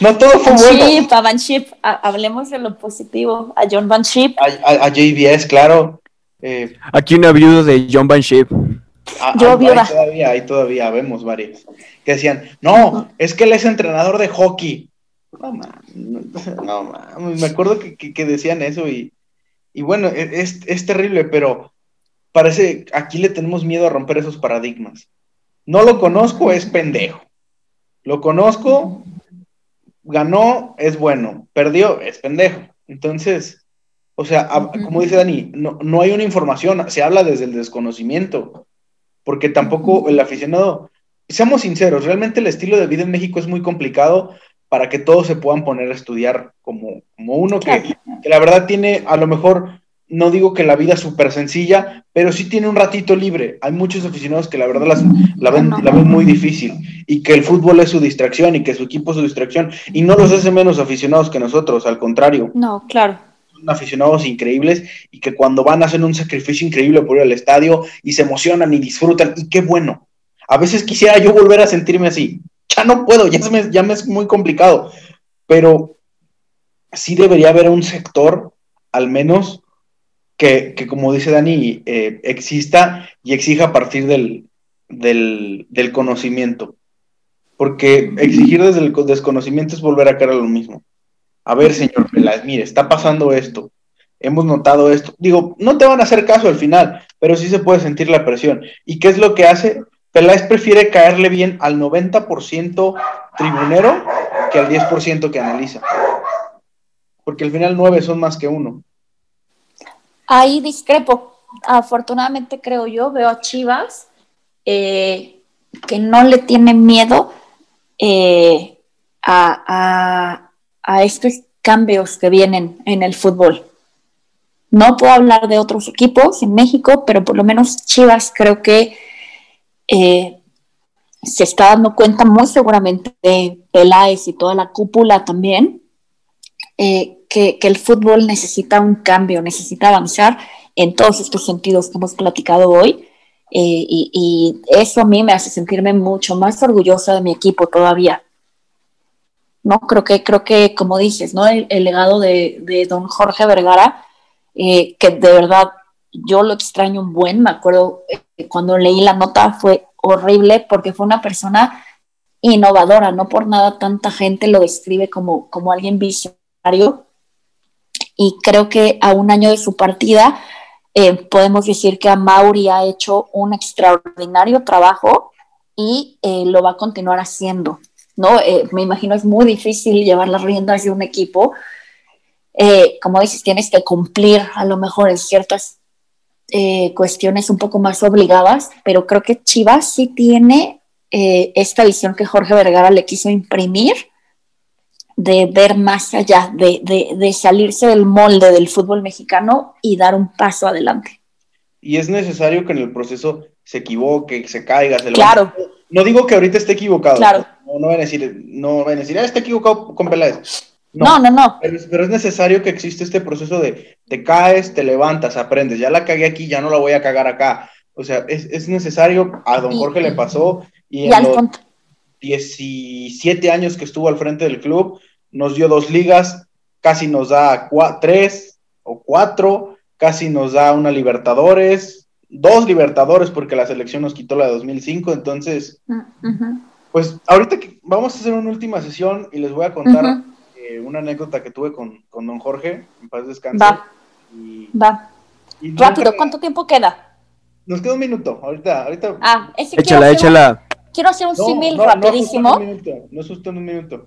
No todo fue bueno. a Van Ship. hablemos de lo positivo. A John Van Ship. A, JBS, claro. Eh, Aquí una viuda de John Van Ship. Yo viuda. Ahí todavía, ahí todavía vemos varios. Que decían, no, es que él es entrenador de hockey. No, man, no, man. Me acuerdo que, que decían eso y y bueno, e, es, terrible, pero parece, aquí le tenemos miedo a romper esos paradigmas. No lo conozco, es pendejo. Lo conozco, ganó, es bueno. Perdió, es pendejo. Entonces, o sea, como dice Dani, no, no hay una información, se habla desde el desconocimiento, porque tampoco el aficionado, seamos sinceros, realmente el estilo de vida en México es muy complicado para que todos se puedan poner a estudiar como, como uno que, la verdad tiene, a lo mejor, no digo que la vida es súper sencilla, pero sí tiene un ratito libre. Hay muchos aficionados que la verdad la, ven, la ven muy difícil y que el fútbol es su distracción y que su equipo es su distracción y no los hace menos aficionados que nosotros, al contrario. No, claro. Son aficionados increíbles y que cuando van hacen un sacrificio increíble por ir al estadio y se emocionan y disfrutan y qué bueno. A veces quisiera yo volver a sentirme así ya no puedo, ya, me, es muy complicado. Pero sí debería haber un sector, al menos, que, como dice Dani, eh, exista y exija a partir del, del, conocimiento. Porque exigir desde el desconocimiento es volver a caer a lo mismo. A ver, señor Peláez, mire, está pasando esto. Hemos notado esto. Digo, no te van a hacer caso al final, pero sí se puede sentir la presión. ¿Y qué es lo que hace? Peláez prefiere caerle bien al 90% tribunero que al 10% que analiza. Porque al final nueve son más que uno. Ahí discrepo. Afortunadamente creo yo, veo a Chivas eh, que no le tiene miedo eh, a, estos cambios que vienen en el fútbol. No puedo hablar de otros equipos en México, pero por lo menos Chivas creo que eh, se está dando cuenta muy seguramente de Peláez y toda la cúpula también, que, el fútbol necesita un cambio, necesita avanzar en todos estos sentidos que hemos platicado hoy. Eh, y, eso a mí me hace sentirme mucho más orgullosa de mi equipo todavía. No, creo que, creo que como dices, ¿no? El, legado de, don Jorge Vergara, eh, que de verdad yo lo extraño un buen, me acuerdo eh, cuando leí la nota fue horrible porque fue una persona innovadora, no por nada tanta gente lo describe como, como alguien visionario. Y creo que a un año de su partida, eh, podemos decir que a Mauri ha hecho un extraordinario trabajo y eh, lo va a continuar haciendo. ¿no? Eh, me imagino es muy difícil llevar las riendas de un equipo. como dices, tienes que cumplir a lo mejor en ciertas cuestiones un poco más obligadas, pero creo que Chivas sí tiene esta visión que Jorge Vergara le quiso imprimir de ver más allá, de, de, salirse del molde del fútbol mexicano y dar un paso adelante. Y es necesario que en el proceso se equivoque, se caiga, se Claro. No digo que ahorita esté equivocado. Claro. No, no van a decir, no van a decir, ah, está equivocado con Peláez. No, no, no. Pero, es necesario que existe este proceso de te caes, te levantas, aprendes. Ya la cagué aquí, ya no la voy a cagar acá. O sea, es, necesario, a don Jorge le pasó y, en los 17 años que estuvo al frente del club, nos dio dos ligas, casi nos da tres o cuatro, casi nos da una Libertadores, dos Libertadores porque la selección nos quitó la de 2005, entonces, pues ahorita que vamos a hacer una última sesión y les voy a contar una anécdota que tuve con, don Jorge, en paz descanse. Va, va. Rápido, ¿cuánto tiempo queda? Nos queda un minuto, ahorita, ahorita. Ah, ese échala, échala. quiero hacer un símil rapidísimo. No es justo en un minuto.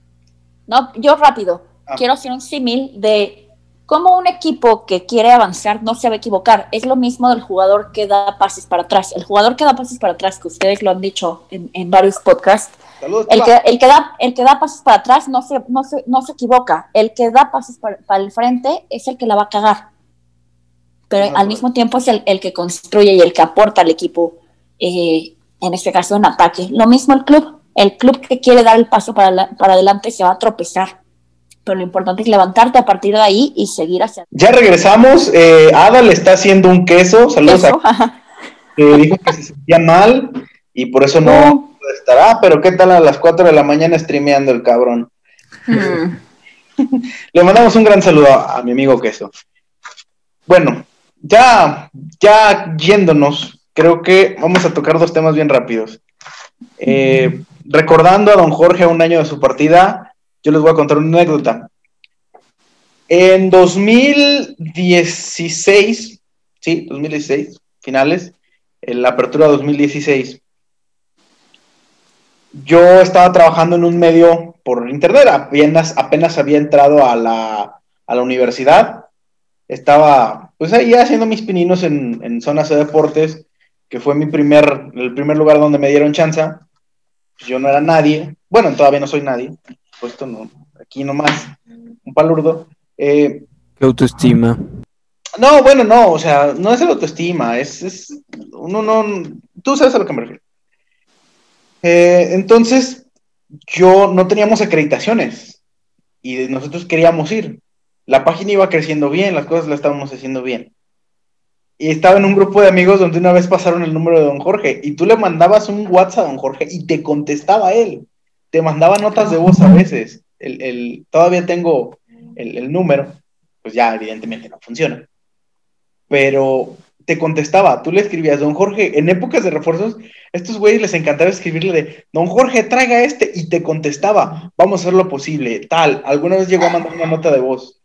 No, yo rápido. Ah. Quiero hacer un símil de cómo un equipo que quiere avanzar no se va a equivocar. Es lo mismo del jugador que da pases para atrás. El jugador que da pases para atrás, que ustedes lo han dicho en, varios podcasts, el, que, el, que da, el que da pases para atrás no se, no se, no se equivoca. El que da pases para, el frente es el que la va a cagar. Pero al mismo tiempo es el, el, que construye y el que aporta al equipo, eh, en este caso en ataque. Lo mismo el club el club que quiere dar el paso para, para adelante se va a tropezar. Pero lo importante es levantarte a partir de ahí y seguir hacia Ya regresamos. Eh, Ada le está haciendo un queso. Saludos a que dijo que se sentía mal y por eso no estará. Pero ¿qué tal a las 4 de la mañana streameando el cabrón? Mm. le mandamos un gran saludo a, mi amigo queso. Bueno, ya, ya yéndonos, creo que vamos a tocar dos temas bien rápidos. Eh, recordando a don Jorge a un año de su partida, yo les voy a contar una anécdota. En 2016, sí, 2016, finales, en la apertura 2016, yo estaba trabajando en un medio por internet, apenas, apenas había entrado a la, a la universidad, estaba pues ahí haciendo mis pininos en, en zonas de deportes, que fue mi primer, el primer lugar donde me dieron chance yo no era nadie, bueno, todavía no soy nadie, puesto no, aquí nomás, un palurdo. Eh, ¿Qué autoestima? No, bueno, no, o sea, no es el autoestima, es, es uno no, tú sabes a lo que me refiero. Eh, entonces, yo no teníamos acreditaciones y nosotros queríamos ir. La página iba creciendo bien, las cosas las estábamos haciendo bien y estaba en un grupo de amigos donde una vez pasaron el número de don Jorge y tú le mandabas un WhatsApp a don Jorge y te contestaba él. te mandaba notas de voz a veces. El, todavía tengo el, número, pues ya evidentemente no funciona. Pero te contestaba, tú le escribías, don Jorge, en épocas de refuerzos, estos güeyes les encantaba escribirle de, don Jorge, traiga este, y te contestaba, vamos a hacer lo posible, tal. Alguna vez llegó a mandar una nota de voz.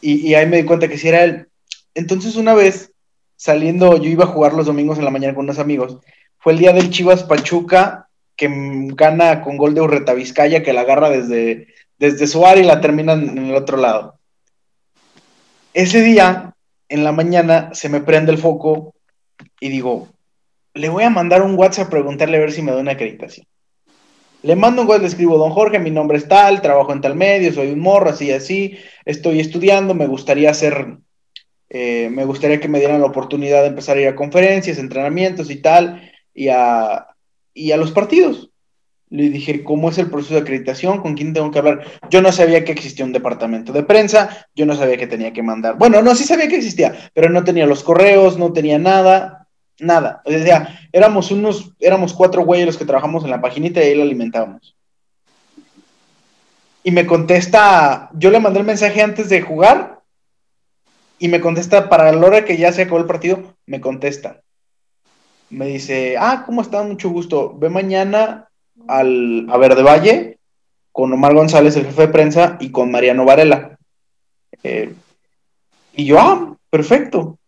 Y, ahí me di cuenta que si era él. Entonces una vez, saliendo, yo iba a jugar los domingos en la mañana con unos amigos, fue el día del Chivas Pachuca, que gana con gol de Urreta Vizcaya, que la agarra desde, desde su área y la termina en el otro lado. Ese día, en la mañana, se me prende el foco y digo, le voy a mandar un WhatsApp a preguntarle a ver si me da una acreditación. Le mando un WhatsApp, le escribo, don Jorge, mi nombre es tal, trabajo en tal medio, soy un morro, así, así, estoy estudiando, me gustaría hacer, eh, me gustaría que me dieran la oportunidad de empezar a ir a conferencias, entrenamientos y tal, y a, y a los partidos. Le dije, ¿cómo es el proceso de acreditación? ¿Con quién tengo que hablar? Yo no sabía que existía un departamento de prensa, yo no sabía que tenía que mandar. Bueno, no, sí sabía que existía, pero no tenía los correos, no tenía nada, nada. O sea, éramos unos, éramos cuatro güeyes los que trabajamos en la paginita y ahí la alimentábamos. Y me contesta, yo le mandé el mensaje antes de jugar y me contesta para la hora que ya se acabó el partido, me contesta me dice, ah, ¿cómo está? Mucho gusto. Ve mañana al, a Verde Valle con Omar González, el jefe de prensa, y con Mariano Varela. Eh, y yo, ah, perfecto.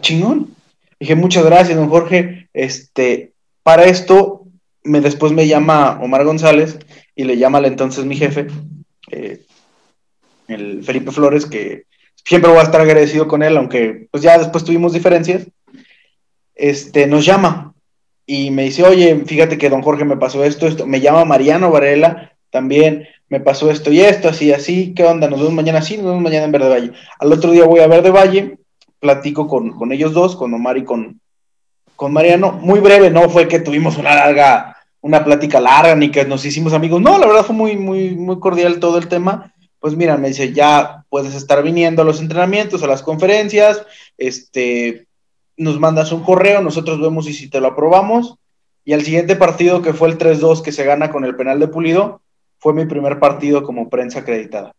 Chingón. Dije, muchas gracias, don Jorge. Este, para esto, me, después me llama Omar González y le llama al entonces mi jefe, eh, el Felipe Flores, que siempre voy a estar agradecido con él, aunque pues ya después tuvimos diferencias este, nos llama y me dice, oye, fíjate que don Jorge me pasó esto, esto, me llama Mariano Varela, también me pasó esto y esto, así, así, ¿qué onda? Nos vemos mañana, sí, nos vemos mañana en Verde Valle. Al otro día voy a Verde Valle, platico con, ellos dos, con Omar y con, con Mariano, muy breve, no fue que tuvimos una larga, una plática larga, ni que nos hicimos amigos, no, la verdad fue muy, muy, muy cordial todo el tema. Pues mira, me dice, ya puedes estar viniendo a los entrenamientos, a las conferencias, este, nos mandas un correo, nosotros vemos y si te lo aprobamos. Y al siguiente partido, que fue el 3-2 que se gana con el penal de Pulido, fue mi primer partido como prensa acreditada.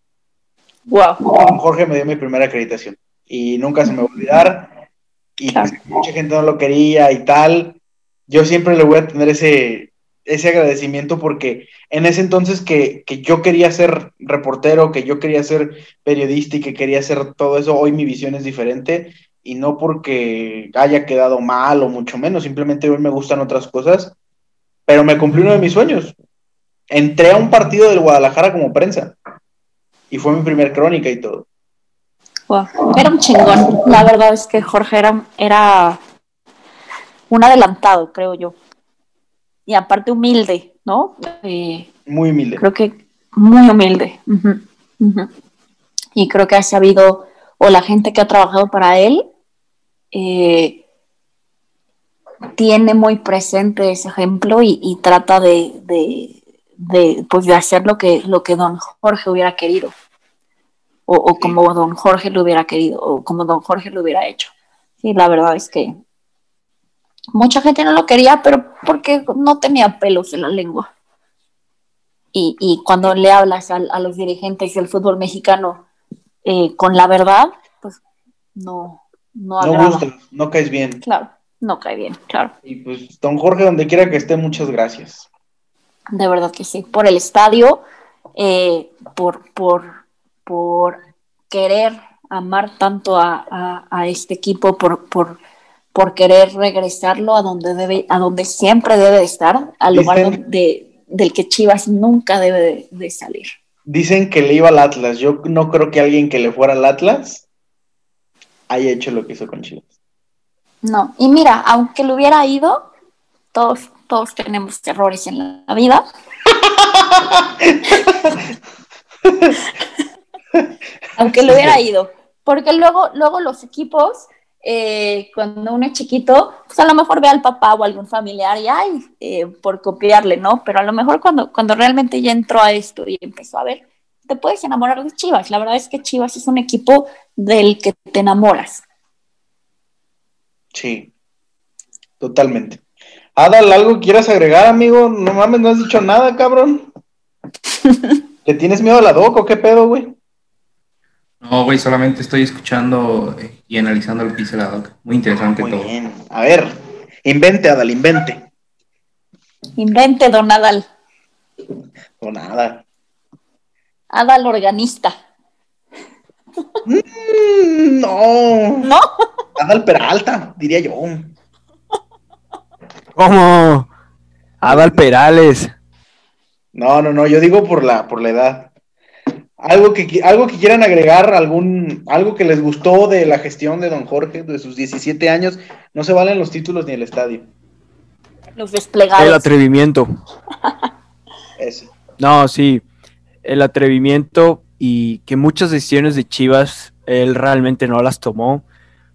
Wow. Jorge me dio mi primera acreditación y nunca se me va a olvidar. Y mucha gente no lo quería y tal. Yo siempre le voy a tener ese, ese agradecimiento porque en ese entonces que, que, yo quería ser reportero, que yo quería ser periodista y que quería hacer todo eso, hoy mi visión es diferente y no porque haya quedado mal o mucho menos, simplemente hoy me gustan otras cosas, pero me cumplí uno de mis sueños. Entré a un partido del Guadalajara como prensa y fue mi primer crónica y todo. Era un chingón. La verdad es que Jorge era, era un adelantado, creo yo. Y aparte humilde, ¿no? Eh, muy humilde. Creo que muy humilde. Y creo que ha sabido, o la gente que ha trabajado para él, eh, tiene muy presente ese ejemplo y, trata de, de, pues de hacer lo que, lo que don Jorge hubiera querido. O, como don Jorge lo hubiera querido, o como don Jorge lo hubiera hecho. Sí, la verdad es que mucha gente no lo quería, pero porque no tenía pelos en la lengua. Y, cuando le hablas a, los dirigentes del fútbol mexicano eh, con la verdad, pues no, no, no no caes bien. Claro, no cae bien, claro. Y pues, don Jorge, donde quiera que esté, muchas gracias. De verdad que sí. Por el estadio, eh, por, por, por querer amar tanto a, este equipo, por, por, por, querer regresarlo a donde debe, a donde siempre debe de estar, al lugar de, del que Chivas nunca debe de salir. Dicen que le iba al Atlas. Yo no creo que alguien que le fuera al Atlas haya hecho lo que hizo con Chivas. No, y mira, aunque lo hubiera ido, todos, todos tenemos errores en la vida. aunque lo hubiera ido, porque luego, luego los equipos, eh, cuando uno es chiquito, pues a lo mejor ve al papá o algún familiar y ay, eh, por copiarle, ¿no? Pero a lo mejor cuando, cuando realmente ya entró a esto y empezó a ver, te puedes enamorar de Chivas. La verdad es que Chivas es un equipo del que te enamoras. Sí, totalmente. Adal, ¿algo quieras agregar, amigo? No mames, no has dicho nada, cabrón. ¿Le tienes miedo a la doc o qué pedo, güey? No, güey, solamente estoy escuchando eh, y analizando lo que dice la doc. Muy interesante Muy todo. Bien. A ver, invente, Adal, invente. Invente, don Adal. Don Adal. Adal organista. Mm, no. ¿No? Adal Peralta, diría yo. ¿Cómo? Adal Perales. No, no, no, yo digo por la, por la edad. Algo que, algo que quieran agregar, algún, algo que les gustó de la gestión de don Jorge, de sus 17 años, no se valen los títulos ni el estadio. Los desplegados. El atrevimiento. No, sí, el atrevimiento y que muchas decisiones de Chivas él realmente no las tomó.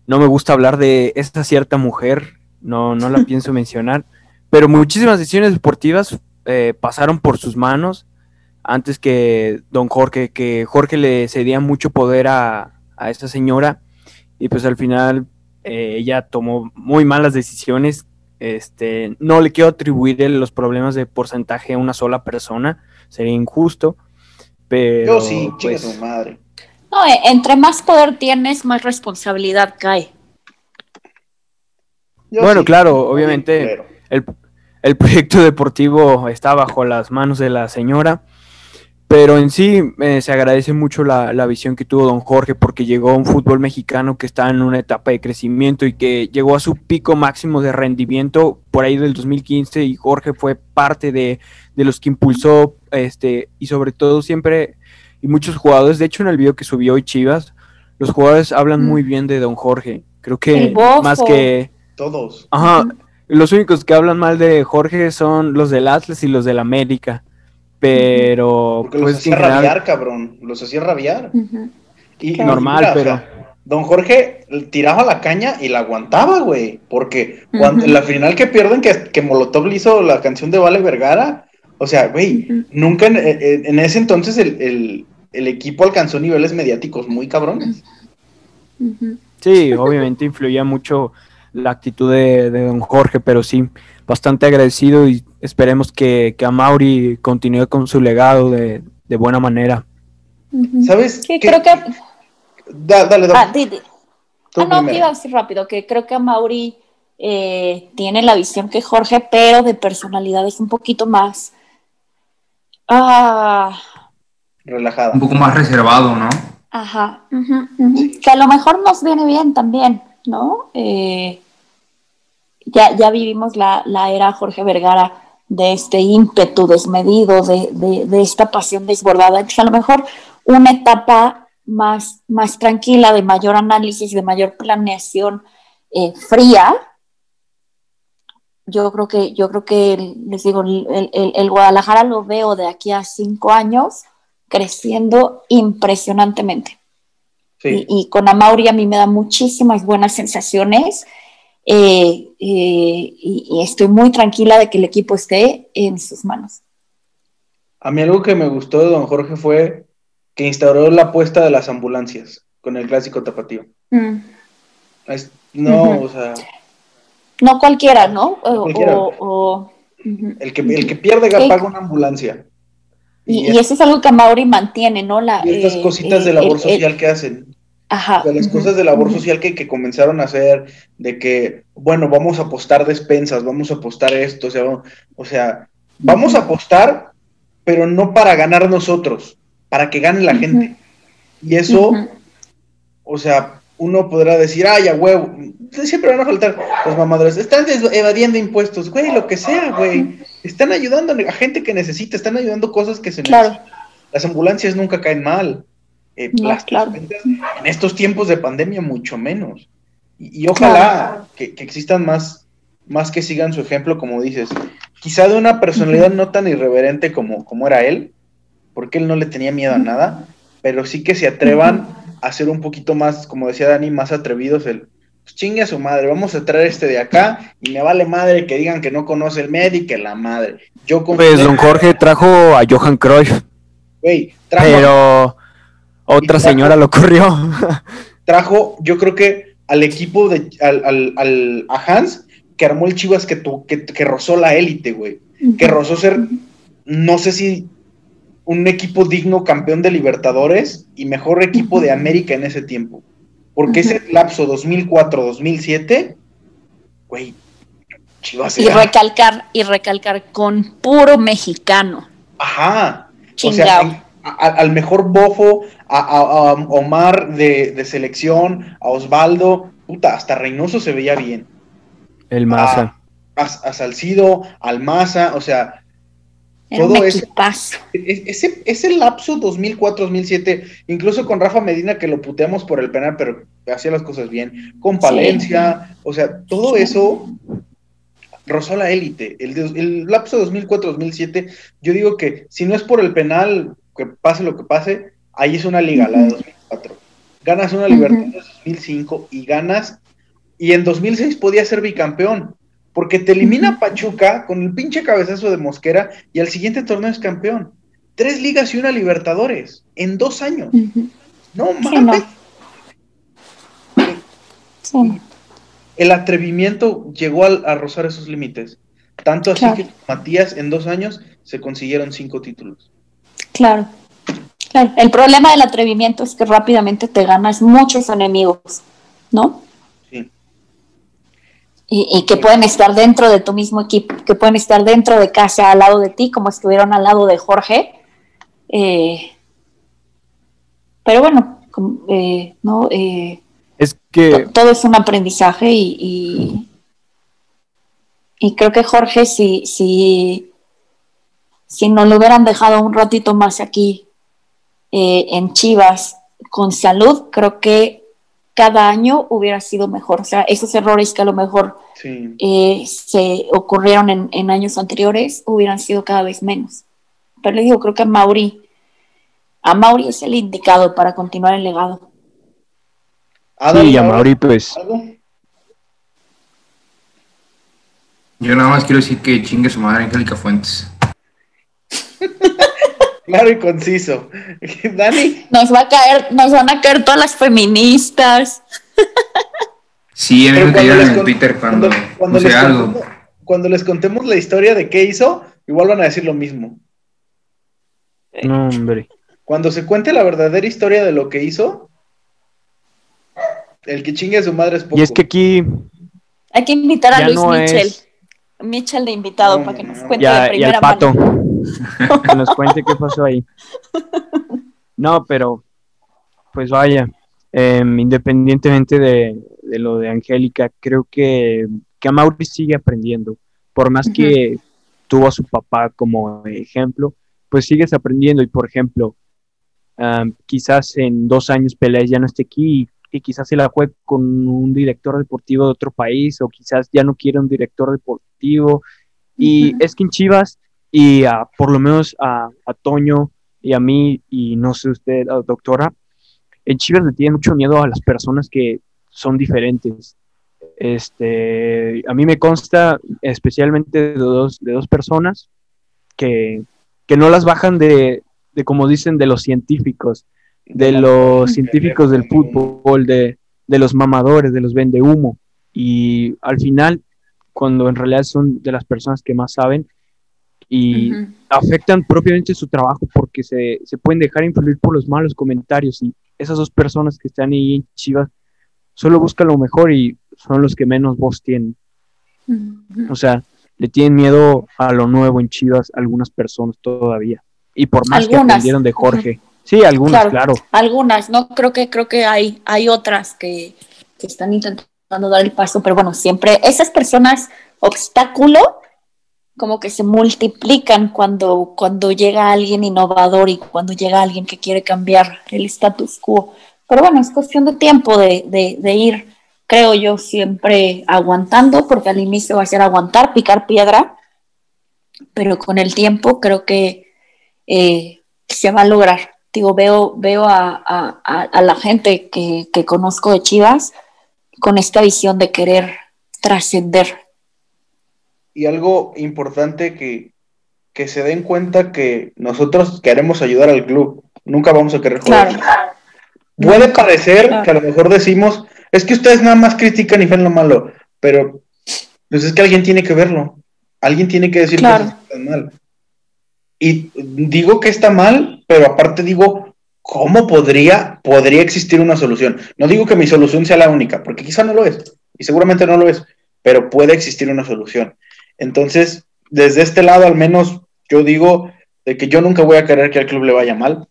No me gusta hablar de esta cierta mujer, no, no la pienso mencionar, pero muchísimas decisiones deportivas eh, pasaron por sus manos antes que don Jorge, que Jorge le cedía mucho poder a, a esa señora y pues al final eh, ella tomó muy malas decisiones. Este, no le quiero atribuir los problemas de porcentaje a una sola persona, sería injusto, pero... Yo sí, pues, su madre. No, eh, entre más poder tienes, más responsabilidad cae. bueno, claro, obviamente el, el, proyecto deportivo está bajo las manos de la señora, pero en sí eh, se agradece mucho la, la, visión que tuvo don Jorge porque llegó a un fútbol mexicano que está en una etapa de crecimiento y que llegó a su pico máximo de rendimiento por ahí del 2015 y Jorge fue parte de, de los que impulsó este y sobre todo siempre y muchos jugadores, de hecho en el video que subió hoy Chivas, los jugadores hablan muy bien de Don Jorge. Creo que más que todos. Ajá. Los únicos que hablan mal de Jorge son los del Atlas y los del América. Pero Porque los pues, hacía rabiar, cabrón. Los hacía rabiar. y, Normal, pero. Don Jorge tiraba la caña y la aguantaba, güey. Porque cuando, en la final que pierden, que, que Molotov le hizo la canción de Vale Vergara, o sea, güey, nunca en, ese entonces el, equipo alcanzó niveles mediáticos muy cabrones. Sí, obviamente influía mucho la actitud de, don Jorge, pero sí, bastante agradecido y esperemos que, que a Mauri continúe con su legado de, buena manera. ¿Sabes? Sí, creo que... dale, dale. Ah, ah no, te iba a decir rápido, que creo que a Mauri eh, tiene la visión que Jorge, pero de personalidad es un poquito más Ah. Relajada. Un poco más reservado, ¿no? Ajá. Que a lo mejor nos viene bien también, ¿no? Eh, ya, ya vivimos la, era Jorge Vergara de este ímpetu desmedido, de, esta pasión desbordada. Entonces, a lo mejor una etapa más, más tranquila, de mayor análisis, de mayor planeación eh, fría, yo creo que, yo creo que les digo, el, Guadalajara lo veo de aquí a cinco años creciendo impresionantemente. Y, con Amauri a mí me da muchísimas buenas sensaciones eh, eh, y, estoy muy tranquila de que el equipo esté en sus manos. A mí algo que me gustó de don Jorge fue que instauró la apuesta de las ambulancias con el clásico tapatío. Mm. no, o sea no cualquiera, ¿no? O, el, que, el que pierde paga una ambulancia. Y, eso es algo que Mauri mantiene, ¿no? La, y estas eh, cositas de labor social que hacen. Ajá. las cosas de labor social que, comenzaron a hacer, de que, bueno, vamos a apostar despensas, vamos a apostar esto, o sea, o sea vamos a apostar, pero no para ganar nosotros, para que gane la gente. Y eso, o sea, uno podrá decir, ay, a huevo, siempre van a faltar los mamadores, están evadiendo impuestos, güey, lo que sea, güey, están ayudando a gente que necesita, están ayudando cosas que se necesitan. Las ambulancias nunca caen mal. Eh, claro. En estos tiempos de pandemia, mucho menos. Y, ojalá que, existan más, más que sigan su ejemplo, como dices. Quizá de una personalidad no tan irreverente como, como era él, porque él no le tenía miedo a nada, pero sí que se atrevan hacer un poquito más, como decía Dani, más atrevidos el, pues chingue a su madre, vamos a traer este de acá y me vale madre que digan que no conoce el médico, la madre. Yo Pues don Jorge trajo a Johan Cruyff. Güey, trajo Pero otra señora lo corrió. trajo, yo creo que al equipo de al, al, a Hans que armó el Chivas que, que, que rozó la élite, güey. Que rozó ser, no sé si un equipo digno campeón de Libertadores y mejor equipo de América en ese tiempo. Porque ese lapso 2004-2007, güey, Chivas Y recalcar, y recalcar con puro mexicano. Ajá. O sea, al mejor bofo, a, Omar de, selección, a Osvaldo, puta, hasta Reynoso se veía bien. El Maza. A, Salcido, al Maza, o sea, todo eso. E, ese, ese lapso 2004-2007, incluso con Rafa Medina que lo puteamos por el penal, pero hacía las cosas bien, con Palencia, o sea, todo eso rozó la élite. El, el lapso 2004-2007, yo digo que si no es por el penal, que pase lo que pase, ahí es una liga, la de 2004. Ganas una Libertad en 2005 y ganas, y en 2006 podía ser bicampeón, porque te elimina Pachuca con el pinche cabezazo de Mosquera y al siguiente torneo es campeón. Tres ligas y una Libertadores en dos años. No mames. El atrevimiento llegó a, rozar esos límites. Tanto así que Matías en dos años se consiguieron cinco títulos. Claro. claro. El problema del atrevimiento es que rápidamente te ganas muchos enemigos, ¿no? Y, que pueden estar dentro de tu mismo equipo, que pueden estar dentro de casa al lado de ti, como estuvieron al lado de Jorge. Eh, pero bueno, eh, ¿no? Eh, es que... Todo es un aprendizaje y, y, creo que Jorge, si, si, si nos lo hubieran dejado un ratito más aquí en Chivas con salud, creo que cada año hubiera sido mejor. O sea, esos errores que a lo mejor eh, se ocurrieron en, en, años anteriores hubieran sido cada vez menos. Pero le digo, creo que a Mauri, a Mauri es el indicado para continuar el legado sí, a Mauri, pues. Yo nada más quiero decir que chingue su madre Angélica Fuentes. claro y conciso. Dani. Nos va a caer, nos van a caer todas las feministas. sí, a mí me cayeron en Twitter cuando, cuando, les algo. Contemos, cuando les contemos la historia de qué hizo, igual van a decir lo mismo. No, hombre. Cuando se cuente la verdadera historia de lo que hizo, el que chingue a su madre es poco. Y es que aquí. Hay que invitar a Luis Michel. Michel de invitado para que nos cuente de primera y al pato. que nos cuente qué pasó ahí. No, pero. Pues vaya. Em, independientemente de, lo de Angélica, creo que, que a Mauri sigue aprendiendo. Por más que tuvo a su papá como ejemplo, pues sigues aprendiendo. Y por ejemplo, quizás en dos años Pelé ya no esté aquí y quizás se la juegue con un director deportivo de otro país o quizás ya no quiere un director deportivo. Y es que en Chivas y por lo menos a, Toño y a mí y no sé usted, doctora, en Chivas le tiene mucho miedo a las personas que son diferentes. Este, a mí me consta especialmente de dos, de dos personas que, que no las bajan de, de, como dicen, de los científicos de los científicos del fútbol, de, los mamadores, de los vende humo. Y al final, cuando en realidad son de las personas que más saben y afectan propiamente su trabajo porque se, pueden dejar influir por los malos comentarios y esas dos personas que están ahí en Chivas solo buscan lo mejor y son los que menos voz tienen. O sea, le tienen miedo a lo nuevo en Chivas algunas personas todavía. Y por más que aprendieron de Jorge. Sí, algunas, claro, Algunas, ¿no? Creo que, creo que hay, hay otras que, están intentando dar el paso, pero bueno, siempre esas personas obstáculo como que se multiplican cuando, cuando llega alguien innovador y cuando llega alguien que quiere cambiar el status quo. Pero bueno, es cuestión de tiempo de, de, ir, creo yo, siempre aguantando, porque al inicio va a ser aguantar, picar piedra, pero con el tiempo creo que eh, se va a lograr digo, veo, veo a, la gente que, conozco de Chivas con esta visión de querer trascender. Y algo importante que, se den cuenta que nosotros queremos ayudar al club, nunca vamos a querer jugar. Puede parecer que a lo mejor decimos, es que ustedes nada más critican y ven lo malo, pero Pues es que alguien tiene que verlo. Alguien tiene que decir que está mal. Y digo que está mal, pero aparte digo, ¿cómo podría, podría existir una solución? No digo que mi solución sea la única, porque quizá no lo es, y seguramente no lo es, pero puede existir una solución. Entonces, desde este lado al menos, yo digo de que yo nunca voy a querer que al club le vaya mal.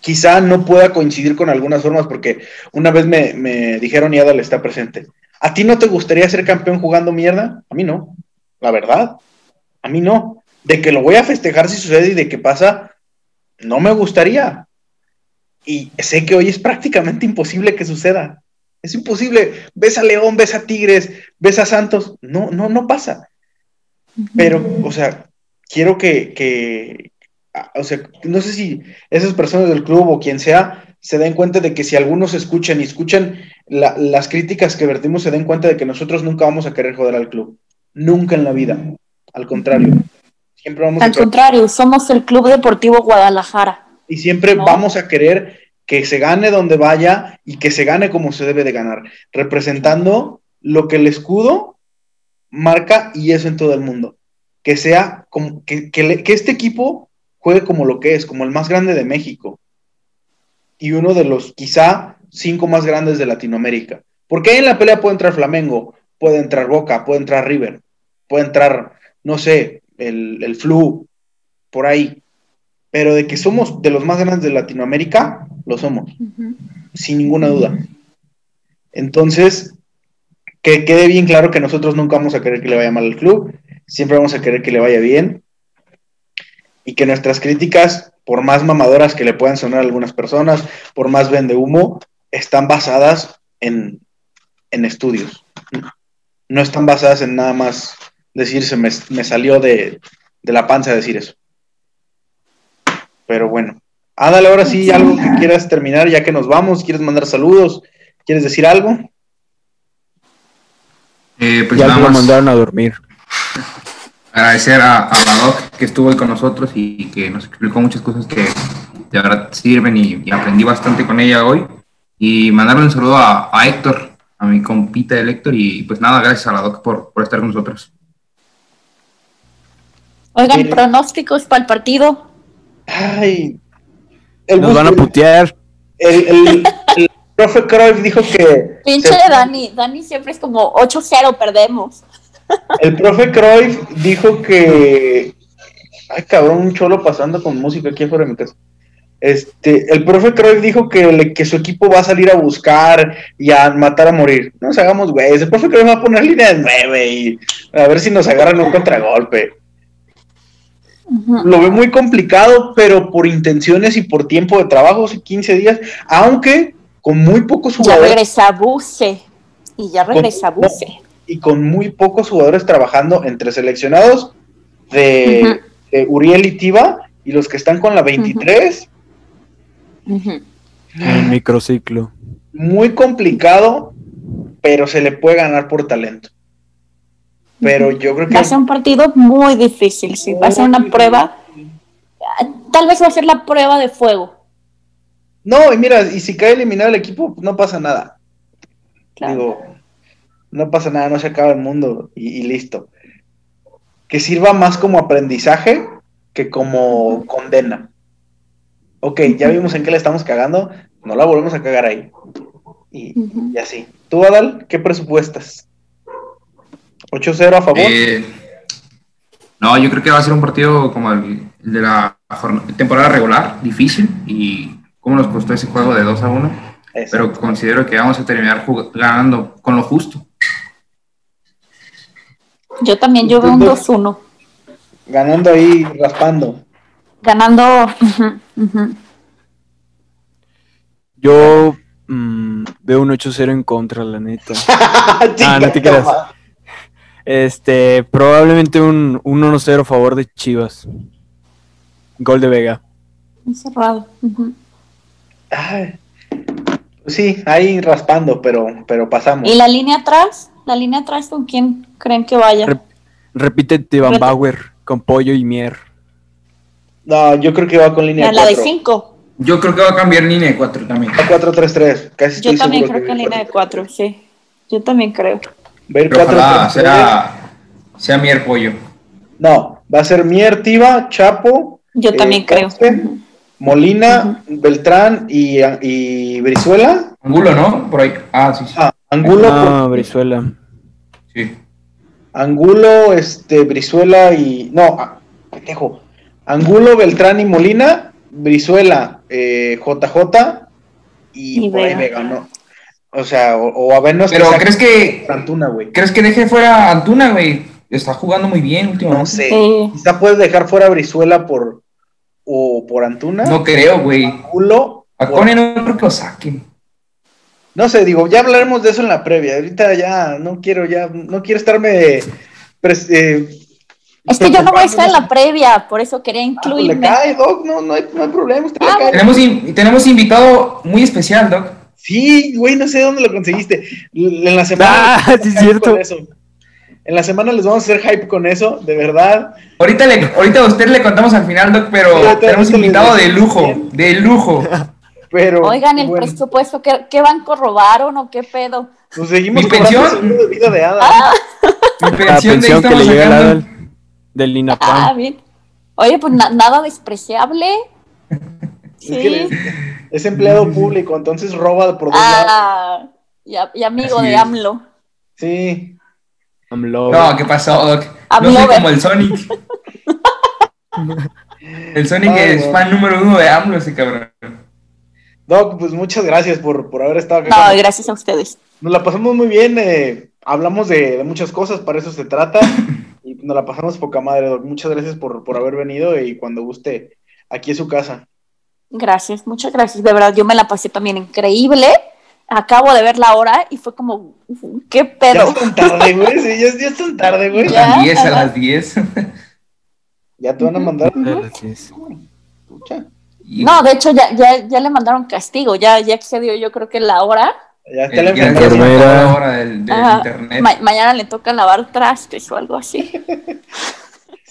Quizá no pueda coincidir con algunas formas, porque una vez me, me dijeron y Adal está presente. ¿A ti no te gustaría ser campeón jugando mierda? A mí no, la verdad. A mí no. De que lo voy a festejar si sucede y de que pasa, no me gustaría. Y sé que hoy es prácticamente imposible que suceda. Es imposible. Ves a León, ves a Tigres, ves a Santos. No, no, no pasa. Pero, o sea, quiero que, que, o sea, no sé si esas personas del club o quien sea se den cuenta de que si algunos escuchan y escuchan las críticas que vertimos, se den cuenta de que nosotros nunca vamos a querer joder al club. Nunca en la vida. Al contrario. Siempre vamos al contrario, somos el Club Deportivo Guadalajara. Y siempre vamos a querer que se gane donde vaya y que se gane como se debe de ganar, representando lo que el escudo marca y eso en todo el mundo. Que sea como que, este equipo juegue como lo que es, como el más grande de México y uno de los quizá cinco más grandes de Latinoamérica. Porque ahí en la pelea puede entrar Flamengo, puede entrar Boca, puede entrar River, puede entrar, no sé, el, el Flu, por ahí. Pero de que somos de los más grandes de Latinoamérica, lo somos, sin ninguna duda. Entonces, que quede bien claro que nosotros nunca vamos a querer que le vaya mal al club, siempre vamos a querer que le vaya bien y que nuestras críticas, por más mamadoras que le puedan sonar a algunas personas, por más vende humo, están basadas en, estudios. No están basadas en nada más decirse, me, me salió de, la panza decir eso. Pero bueno. Ándale, ahora sí, algo que quieras terminar, ya que nos vamos, ¿quieres mandar saludos? ¿Quieres decir algo? Eh, pues ya nada más. mandaron a dormir agradecer a, a Doc que estuvo ahí con nosotros y que nos explicó muchas cosas que de verdad sirven y, aprendí bastante con ella hoy. Y mandarle un saludo a, Héctor, a mi compita de Héctor, y pues nada, gracias a la Doc por, estar con nosotros. Oigan, pronósticos para el partido. Ay, nos van a putear. El, profe Cruyff dijo que. Pinche de Dani, Dani siempre es como 8-0, perdemos. El profe Cruyff dijo que. Ay, cabrón, un cholo pasando con música aquí afuera de mi casa. Este, el profe Cruyff dijo que, que su equipo va a salir a buscar y a matar a morir. No nos hagamos güey. El profe Cruyff va a poner línea de nueve y a ver si nos agarran un contragolpe. Lo ve muy complicado, pero por intenciones y por tiempo de trabajo, 15 días, aunque con muy pocos jugadores. Ya regresa Buse. Y ya regresa Buse y con muy pocos jugadores trabajando entre seleccionados de, Uriel y Tiva y los que están con la 23. El microciclo. Muy complicado, pero se le puede ganar por talento. Pero yo creo que. Va a ser un partido muy difícil, sí. Va a ser una prueba. Tal vez va a ser la prueba de fuego. No, y mira, y si cae eliminado el equipo, no pasa nada. Digo, no pasa nada, no se acaba el mundo y, listo. Que sirva más como aprendizaje que como condena. Ok, ya vimos en qué le estamos cagando, no la volvemos a cagar ahí. Y, así. ¿Tú, Adal, qué presupuestas? ¿8-0 a favor? Eh, no, yo creo que va a ser un partido como el, de la temporada regular, difícil, y cómo nos costó ese juego de 2 a 1. Pero considero que vamos a terminar ganando con lo justo. Yo también, yo veo un 2-1. Ganando ahí, raspando. Ganando. Yo mm, veo un 8-0 en contra, la neta. ah, no te creas. Este, probablemente un, 1-0 a favor de Chivas. Gol de Vega. Cerrado. sí, ahí raspando, pero, pero pasamos. ¿Y la línea atrás? ¿La línea atrás con quién creen que vaya? repite Van Bauer con Pollo y Mier. No, yo creo que va con línea 4. La de 5. Yo creo que va a cambiar línea de 4 también. A 4-3-3. Casi Yo también creo que en línea de 4, sí. Yo también creo. Va a ir cuatro sea, sea Mier Pollo. No, va a ser Mier, Tiva, Chapo. Yo eh, también creo. Molina, Beltrán y, y, Brizuela. Angulo, ¿no? Por ahí. Ah, sí, sí. Ah, Angulo. Ah, Brizuela. Sí. Angulo, este, Brizuela y. No, ah, dejo. Angulo, Beltrán y Molina, Brizuela, eh, JJ y, por ahí Vega, ¿no? O sea, o, a vernos. Pero crees que. Antuna, güey. ¿Crees que deje fuera Antuna, güey? Está jugando muy bien últimamente. No sé. Quizá puedes dejar fuera Brizuela por. O por Antuna. No creo, güey. Angulo. A Cone no creo que lo saquen. No sé, digo, ya hablaremos de eso en la previa. Ahorita ya no quiero, ya, no quiero estarme. Eh, es que yo no voy a estar en la previa, por eso quería incluirme. Ah, le cae, Doc, no, no, hay, no hay problema. Usted ah, tenemos, tenemos invitado muy especial, Doc. Sí, güey, no sé dónde lo conseguiste. En la semana. Ah, sí, cierto. En la semana les vamos a hacer hype con eso, de verdad. Ahorita, le, ahorita a usted le contamos al final, Doc, pero tenemos invitado de lujo, de lujo. Pero, Oigan, el presupuesto, ¿qué, ¿qué, banco robaron o qué pedo? Pues seguimos ¿Mi pensión? de vida de hada. Ah. Mi pensión, pensión que le llega del, del. Ah, bien. Oye, pues nada despreciable. Sí. Es, empleado público, entonces roba por dos ah, lados. Y, amigo de AMLO. Sí. AMLO. No, ¿qué pasó, Doc? No soy como el Sonic. el Sonic es fan número uno de AMLO, ese cabrón. Doc, pues muchas gracias por, por haber estado acá. No, gracias a ustedes. Nos la pasamos muy bien, eh, hablamos de, muchas cosas, para eso se trata, y nos la pasamos poca madre, Doc. Muchas gracias por, por haber venido y cuando guste, aquí es su casa. Gracias, muchas gracias. De verdad, yo me la pasé también increíble. Acabo de ver la hora y fue como, ¿qué pedo? Ya es tarde, güey. Sí, ya, ya es tarde, güey. A las 10, a las 10. ya te van a mandar. No, de hecho ya, ya, ya le mandaron castigo, ya, ya excedió yo creo que la hora. Ya está la enfermera. Hora del, del internet. mañana le toca lavar trastes o algo así.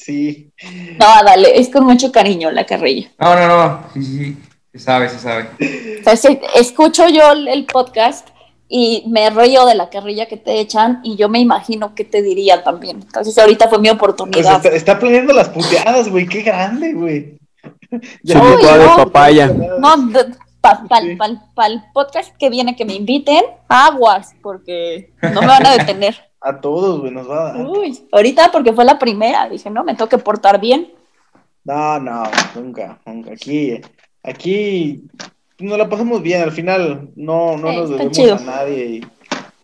sí. No, dale, es con mucho cariño la carrilla. No, no, no, sí, sí, se sabe, se sabe. Entonces, escucho yo el podcast y me rollo de la carrilla que te echan y yo me imagino que te diría también. Entonces ahorita fue mi oportunidad. Pues está, planeando las puteadas, güey, qué grande, güey. Ya no, de papaya. No, para el podcast que viene que me inviten, aguas, porque no me van a detener. a todos, güey, nos va a dar. Uy, ahorita porque fue la primera, dije, no, me tengo que portar bien. No, no, nunca, nunca. Aquí, aquí nos la pasamos bien, al final no, no nos debemos a nadie y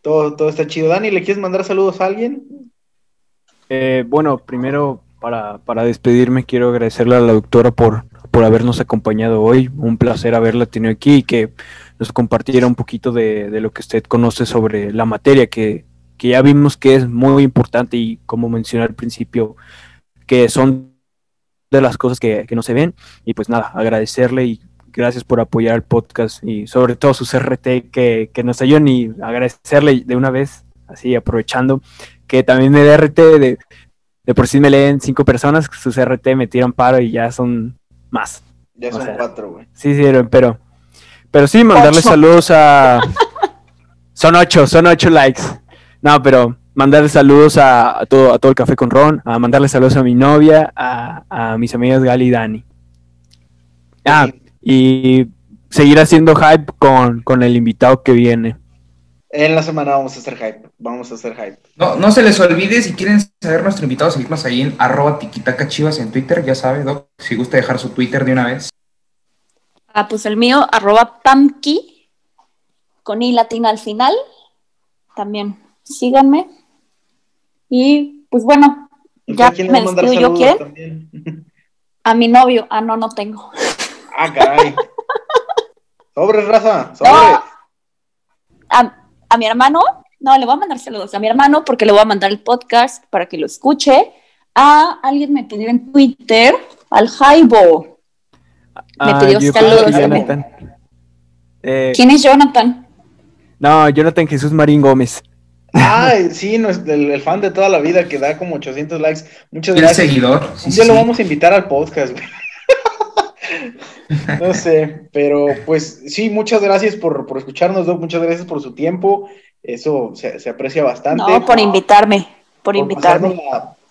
todo, todo está chido. Dani, ¿le quieres mandar saludos a alguien? Eh, bueno, primero para, para despedirme quiero agradecerle a la doctora por, por habernos acompañado hoy. Un placer haberla tenido aquí y que nos compartiera un poquito de, lo que usted conoce sobre la materia, que, ya vimos que es muy importante y como mencioné al principio, que son de las cosas que, no se ven. Y pues nada, agradecerle y gracias por apoyar el podcast y sobre todo sus RT que, que nos ayudan y agradecerle de una vez, así aprovechando, que también me RT de, de por sí me leen cinco personas, sus RT me tiran paro y ya son más. Ya son cuatro, güey. Sí, sí, pero, pero sí, mandarle saludos a... son ocho, son ocho likes. No, pero mandarle saludos a, todo, a todo el café con Ron, a mandarle saludos a mi novia, a, mis amigas Gali y Dani. Ah, y seguir haciendo hype con, con el invitado que viene. En la semana vamos a hacer hype. Vamos a hacer hype. No, no se les olvide, si quieren saber nuestro invitado, seguirnos ahí en arroba tiquitacachivas en Twitter, ya sabe, Doc, si gusta dejar su Twitter de una vez. Ah, pues el mío, arroba pamki, con i latina al final. También síganme. Y pues bueno, ya me despido yo, ¿quieren? A mi novio. Ah, no, no tengo. Ah, caray. Sobre, raza, sobre a mi hermano, no, le voy a mandar saludos a mi hermano porque le voy a mandar el podcast para que lo escuche. A alguien me pidió en Twitter, al Jaibo. Me ah, pidió saludos. Eh, ¿Quién es Jonathan? No, Jonathan Jesús Marín Gómez. Ay, sí, no, el, el, fan de toda la vida que da como 800 likes. Muchas gracias. El seguidor. ya lo vamos a invitar al podcast, güey. No sé, pero pues sí, muchas gracias por, por escucharnos, Doc, muchas gracias por su tiempo Eso se, aprecia bastante. No, por invitarme, por, invitarme.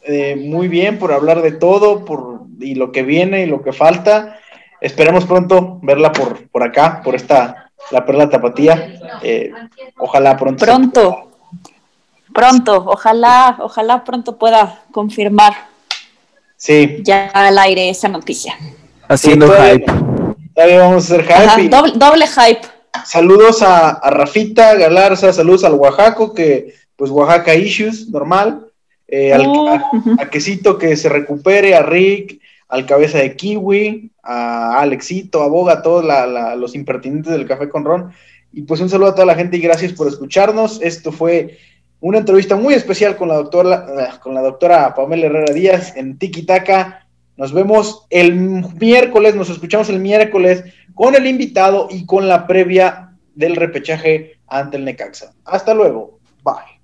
Eh, muy bien, por hablar de todo, por y lo que viene y lo que falta. Esperemos pronto verla por, por acá, por esta, la Perla Tapatía. Eh, ojalá pronto. Pronto, pronto, ojalá, ojalá pronto pueda confirmar. Sí. Ya al aire esa noticia. Haciendo hype. Todavía vamos a hacer hype. doble, hype. Saludos a, Rafita Galarza, saludos al Oaxaco, que pues Oaxaca Issues, normal. Eh, al, uh, a, Quesito que se recupere, a Rick, al Cabeza de Kiwi, a Alexito, a Boga, a todos los impertinentes del Café con Ron. Y pues un saludo a toda la gente y gracias por escucharnos. Esto fue una entrevista muy especial con la doctora, eh, con la doctora Pamela Herrera Díaz en Tiki Taka. Nos vemos el miércoles, nos escuchamos el miércoles con el invitado y con la previa del repechaje ante el Necaxa. Hasta luego. Bye.